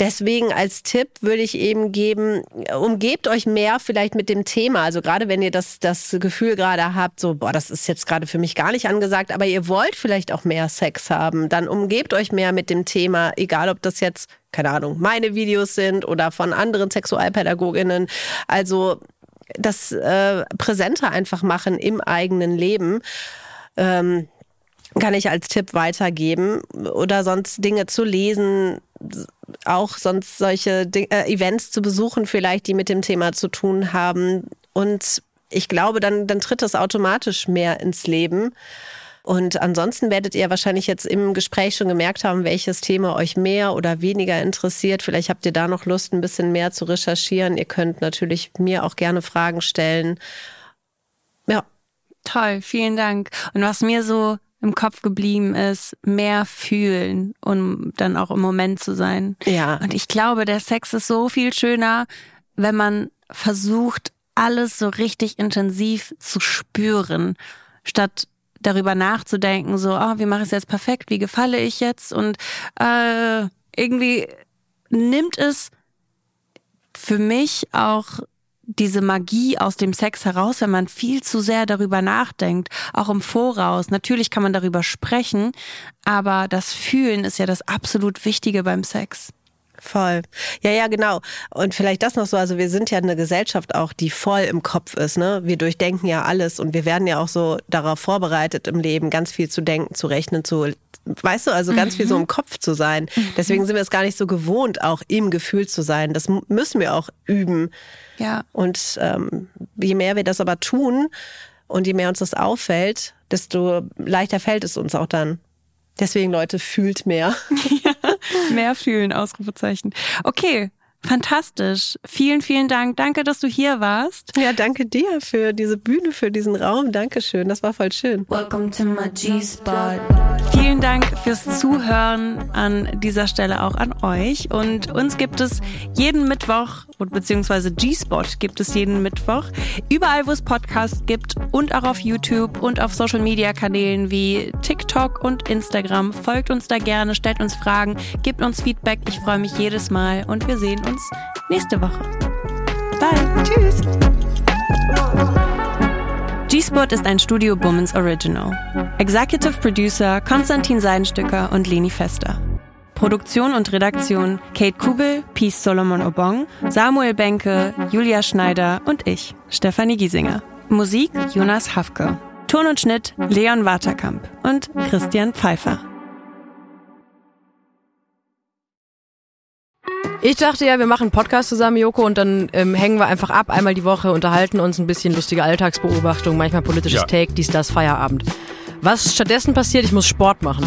Deswegen als Tipp würde ich eben geben, umgebt euch mehr vielleicht mit dem Thema. Also gerade wenn ihr das, das Gefühl gerade habt, so, boah, das ist jetzt gerade für mich gar nicht angesagt, aber ihr wollt vielleicht auch mehr Sex haben, dann umgebt euch mehr mit dem Thema, egal ob das jetzt, keine Ahnung, meine Videos sind oder von anderen Sexualpädagoginnen. Also das äh, präsenter einfach machen im eigenen Leben. Ähm, kann ich als Tipp weitergeben. Oder sonst Dinge zu lesen, auch sonst solche Ding äh, Events zu besuchen, vielleicht, die mit dem Thema zu tun haben. Und ich glaube, dann, dann tritt das automatisch mehr ins Leben. Und ansonsten werdet ihr wahrscheinlich jetzt im Gespräch schon gemerkt haben, welches Thema euch mehr oder weniger interessiert. Vielleicht habt ihr da noch Lust, ein bisschen mehr zu recherchieren. Ihr könnt natürlich mir auch gerne Fragen stellen. Ja. Toll, vielen Dank. Und was mir so im Kopf geblieben ist, mehr fühlen, um dann auch im Moment zu sein. Ja. Und ich glaube, der Sex ist so viel schöner, wenn man versucht, alles so richtig intensiv zu spüren, statt darüber nachzudenken, so, oh, wie mache ich es jetzt perfekt, wie gefalle ich jetzt? Und äh, irgendwie nimmt es für mich auch diese Magie aus dem Sex heraus, wenn man viel zu sehr darüber nachdenkt, auch im Voraus. Natürlich kann man darüber sprechen, aber das Fühlen ist ja das absolut Wichtige beim Sex. Voll. Ja, ja, genau. Und vielleicht das noch so, also wir sind ja eine Gesellschaft auch, die voll im Kopf ist, ne? Wir durchdenken ja alles und wir werden ja auch so darauf vorbereitet im Leben, ganz viel zu denken, zu rechnen, zu, weißt du, also ganz mhm. viel so im Kopf zu sein. Mhm. Deswegen sind wir es gar nicht so gewohnt, auch im Gefühl zu sein. Das müssen wir auch üben. Ja. Und ähm, je mehr wir das aber tun und je mehr uns das auffällt, desto leichter fällt es uns auch dann. Deswegen, Leute, fühlt mehr. Ja, mehr fühlen, Ausrufezeichen. Okay, Fantastisch. Vielen, vielen Dank. Danke, dass du hier warst. Ja, danke dir für diese Bühne, für diesen Raum. Dankeschön. Das war voll schön. Welcome to my G-Spot. Vielen Dank fürs Zuhören an dieser Stelle auch an euch. Und uns gibt es jeden Mittwoch, beziehungsweise G-Spot gibt es jeden Mittwoch, überall, wo es Podcasts gibt und auch auf YouTube und auf Social Media Kanälen wie TikTok und Instagram. Folgt uns da gerne, stellt uns Fragen, gebt uns Feedback. Ich freue mich jedes Mal und wir sehen uns uns nächste Woche. Bye. Tschüss. G-Spot ist ein Studio Bummens Original. Executive Producer Konstantin Seidenstücker und Leni Fester. Produktion und Redaktion Kate Kubel, Peace Solomon Obong, Samuel Benke, Julia Schneider und ich, Stefanie Giesinger. Musik Jonas Hafke. Ton und Schnitt Leon Waterkamp und Christian Pfeiffer. Ich dachte ja, wir machen einen Podcast zusammen, Joko, und dann ähm, hängen wir einfach ab, einmal die Woche, unterhalten uns ein bisschen lustige Alltagsbeobachtung, manchmal politisches ja. Take, dies, das, Feierabend. Was stattdessen passiert, ich muss Sport machen.